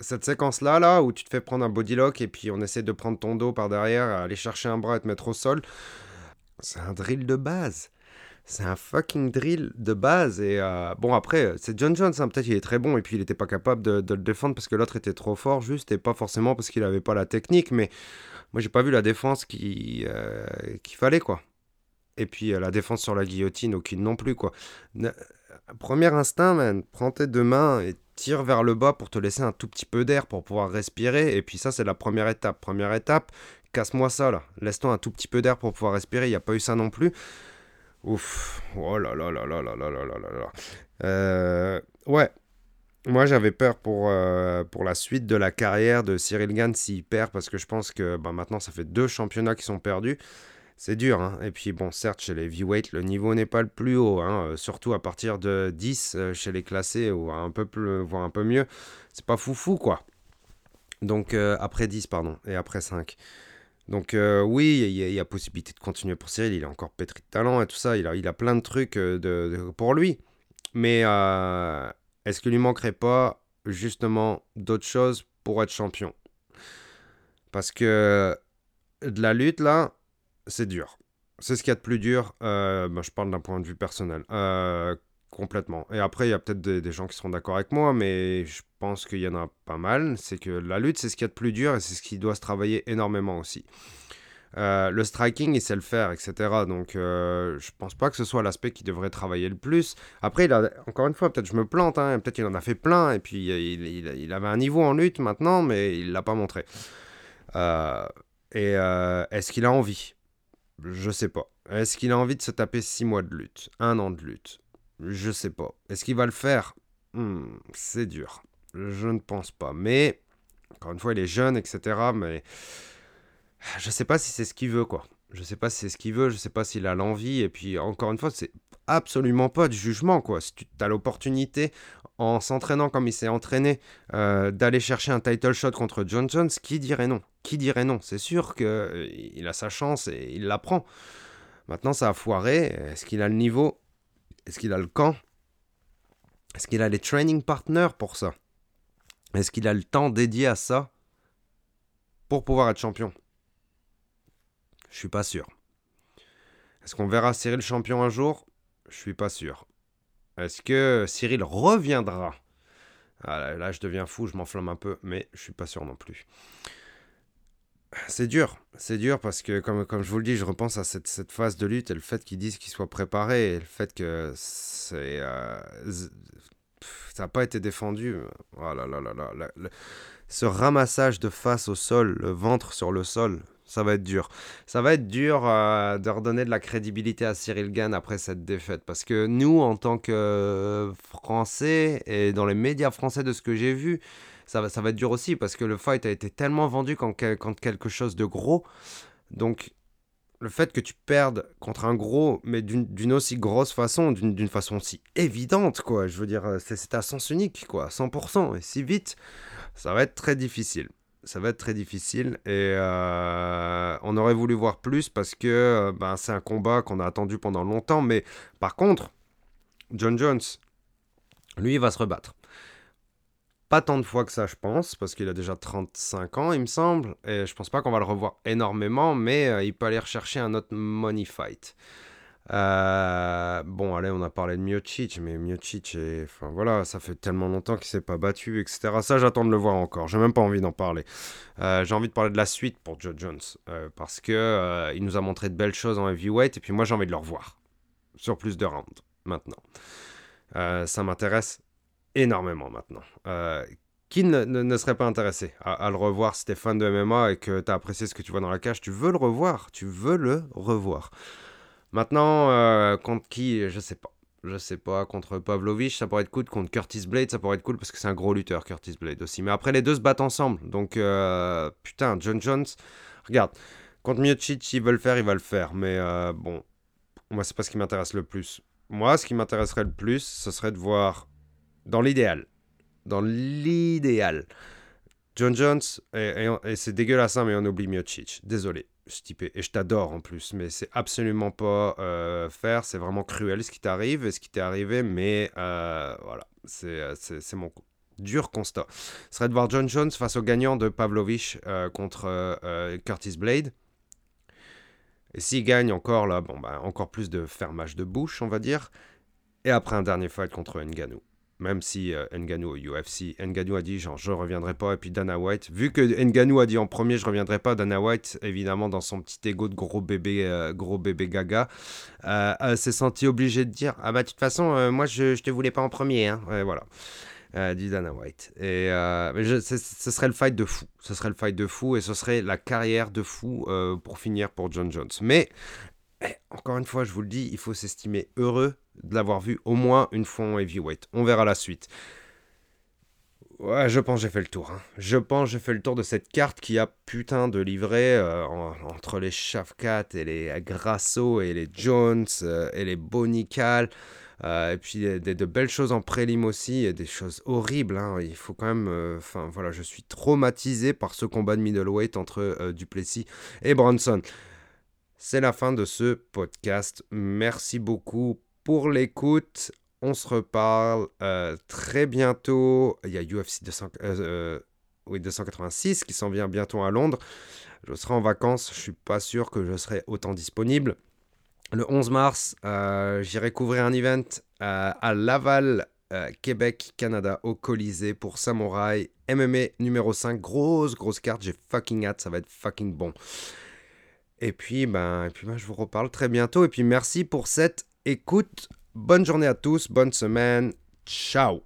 cette séquence-là, là, où tu te fais prendre un bodylock et puis on essaie de prendre ton dos par derrière, aller chercher un bras et te mettre au sol, c'est un drill de base c'est un fucking drill de base. Et euh, bon, après, c'est John Jones, hein, peut-être qu'il est très bon et puis il n'était pas capable de, le défendre parce que l'autre était trop fort, juste, et pas forcément parce qu'il n'avait pas la technique. Mais moi, j'ai pas vu la défense qu'il euh, fallait, quoi. Et puis euh, la défense sur la guillotine, aucune non plus, quoi. premier instinct, man, prends tes deux mains et tire vers le bas pour te laisser un tout petit peu d'air pour pouvoir respirer. Et puis ça, c'est la première étape. Première étape, casse-moi ça, là. Laisse-toi un tout petit peu d'air pour pouvoir respirer. Il n'y a pas eu ça non plus. Ouf. Oh là là là là là là là là là. Euh, ouais. Moi, j'avais peur pour, euh, pour la suite de la carrière de Cyril Gann s'il perd, parce que je pense que bah, maintenant, ça fait deux championnats qui sont perdus. C'est dur. Hein. Et puis, bon, certes, chez les V-Weight, le niveau n'est pas le plus haut. Hein. Euh, surtout à partir de 10 chez les classés, ou un peu plus, voire un peu mieux. C'est pas foufou, quoi. Donc, après 10, pardon, et après 5. Donc euh, oui, il y, a possibilité de continuer pour Cyril, il est encore pétri de talent et tout ça, il a, il a plein de trucs euh, de, pour lui. Mais euh, est-ce qu'il lui manquerait pas justement d'autres choses pour être champion? Parce que de la lutte là, c'est dur. C'est ce qu'il y a de plus dur, bah, je parle d'un point de vue personnel complètement. Et après, il y a peut-être des, gens qui seront d'accord avec moi, mais je pense qu'il y en a pas mal. C'est que la lutte, c'est ce qu'il y a de plus dur et c'est ce qui doit se travailler énormément aussi. Euh, le striking, il sait le faire, etc. Donc, euh, je pense pas que ce soit l'aspect qui devrait travailler le plus. Après, il a, encore une fois, peut-être je me plante, hein, peut-être il en a fait plein, et puis il, il, avait un niveau en lutte maintenant, mais il l'a pas montré. Euh, et euh, est-ce qu'il a envie? Je sais pas. Est-ce qu'il a envie de se taper 6 mois de lutte, un an de lutte? Je sais pas. Est-ce qu'il va le faire? Hmm, C'est dur. Je ne pense pas. Mais, encore une fois, il est jeune, etc. Mais je sais pas si c'est ce qu'il veut, quoi. Je sais pas si c'est ce qu'il veut, je sais pas s'il a l'envie. Et puis, encore une fois, c'est absolument pas de jugement, quoi. Si tu as l'opportunité, en s'entraînant comme il s'est entraîné, euh, d'aller chercher un title shot contre John Jones, qui dirait non Qui dirait non? C'est sûr qu'il euh, a sa chance et il la prend. Maintenant, ça a foiré. Est-ce qu'il a le niveau? Est-ce qu'il a le camp? Est-ce qu'il a les training partners pour ça? Est-ce qu'il a le temps dédié à ça pour pouvoir être champion? Je suis pas sûr. Est-ce qu'on verra Cyril champion un jour? Je suis pas sûr. Est-ce que Cyril reviendra? Ah, là, je deviens fou, je m'enflamme un peu, mais je suis pas sûr non plus. C'est dur, c'est dur parce que, comme, comme je vous le dis, je repense à cette, cette phase de lutte et le fait qu'ils disent qu'ils soient préparés et le fait que c'est. Euh, ça n'a pas été défendu. Oh là là là ce ramassage de face au sol, le ventre sur le sol, ça va être dur. Ça va être dur euh, de redonner de la crédibilité à Cyril Gann après cette défaite. Parce que nous, en tant que Français, et dans les médias français de ce que j'ai vu, ça va, ça va être dur aussi parce que le fight a été tellement vendu quand, quand quelque chose de gros. Donc, le fait que tu perdes contre un gros, mais d'une aussi grosse façon, d'une façon aussi évidente, quoi. Je veux dire, c'est à sens unique, quoi, 100%, et si vite, ça va être très difficile. Ça va être très difficile et euh, on aurait voulu voir plus parce que euh, ben, c'est un combat qu'on a attendu pendant longtemps. Mais par contre, John Jones, lui, il va se rebattre. Pas tant de fois que ça, je pense, parce qu'il a déjà 35 ans, il me semble. Et je pense pas qu'on va le revoir énormément, mais euh, il peut aller rechercher un autre money fight. Euh, bon, allez, on a parlé de Miocic, mais Miocic, enfin voilà, ça fait tellement longtemps qu'il s'est pas battu, etc. Ça, j'attends de le voir encore. J'ai même pas envie d'en parler. Euh, j'ai envie de parler de la suite pour Joe Jones, parce que il nous a montré de belles choses en heavyweight, et puis moi, j'ai envie de le revoir sur plus de rounds maintenant. ça m'intéresse énormément maintenant. Euh, qui ne, serait pas intéressé à, le revoir si t'es fan de MMA et que t'as apprécié ce que tu vois dans la cage Tu veux le revoir, tu veux le revoir. Maintenant, euh, contre qui Je sais pas. Je sais pas, contre Pavlovich, ça pourrait être cool. Contre Curtis Blade, ça pourrait être cool parce que c'est un gros lutteur, Curtis Blade aussi. Mais après, les deux se battent ensemble. Donc, euh, putain, John Jones, regarde, contre Miocic, il veut le faire, il va le faire. Mais bon, moi, c'est pas ce qui m'intéresse le plus. Moi, ce qui m'intéresserait le plus, ce serait de voir dans l'idéal, dans l'idéal, John Jones, et, c'est dégueulasse, hein, mais on oublie Miocic. Désolé, typé, et je t'adore en plus, mais c'est absolument pas euh, faire, c'est vraiment cruel ce qui t'arrive et ce qui t'est arrivé, mais euh, voilà, euh, c'est mon dur constat. Ce serait de voir John Jones face au gagnant de Pavlovich contre Curtis Blade. Et s'il gagne encore là, bon bah encore plus de fermage de bouche, on va dire. Et après un dernier fight contre Ngannou même si euh, au UFC, Nganou a dit genre je reviendrai pas et puis Dana White, vu que Nganou a dit en premier je reviendrai pas, Dana White évidemment dans son petit ego de gros bébé euh, gros bébé gaga euh, s'est senti obligé de dire ah bah de toute façon moi je, je te voulais pas en premier hein. voilà. dit Dana White. Et ce serait le fight de fou. Ce serait le fight de fou et ce serait la carrière de fou pour finir pour John Jones. Mais eh, encore une fois, je vous le dis, il faut s'estimer heureux de l'avoir vu au moins une fois en heavyweight. On verra la suite. Ouais, je pense j'ai fait le tour. Hein. Je pense j'ai fait le tour de cette carte qui a putain de livré euh, entre les Shafkat et les Grasso et les Jones euh, et les Bonical. Euh, et puis de belles choses en prélim aussi et des choses horribles. Hein. Il faut quand même. Enfin voilà, je suis traumatisé par ce combat de middleweight entre Duplessis et Bronson. C'est la fin de ce podcast. Merci beaucoup pour l'écoute. On se reparle euh, très bientôt. Il y a UFC 286 qui s'en vient bientôt à Londres. Je serai en vacances. Je suis pas sûr que je serai autant disponible. Le 11 mars, euh, j'irai couvrir un event euh, à Laval, Québec, Canada, au Colisée pour Samouraï MMA numéro 5. Grosse, grosse carte. J'ai fucking hâte. Ça va être fucking bon. Et puis, ben, et puis ben, je vous reparle très bientôt. Et puis, merci pour cette écoute. Bonne journée à tous, bonne semaine. Ciao.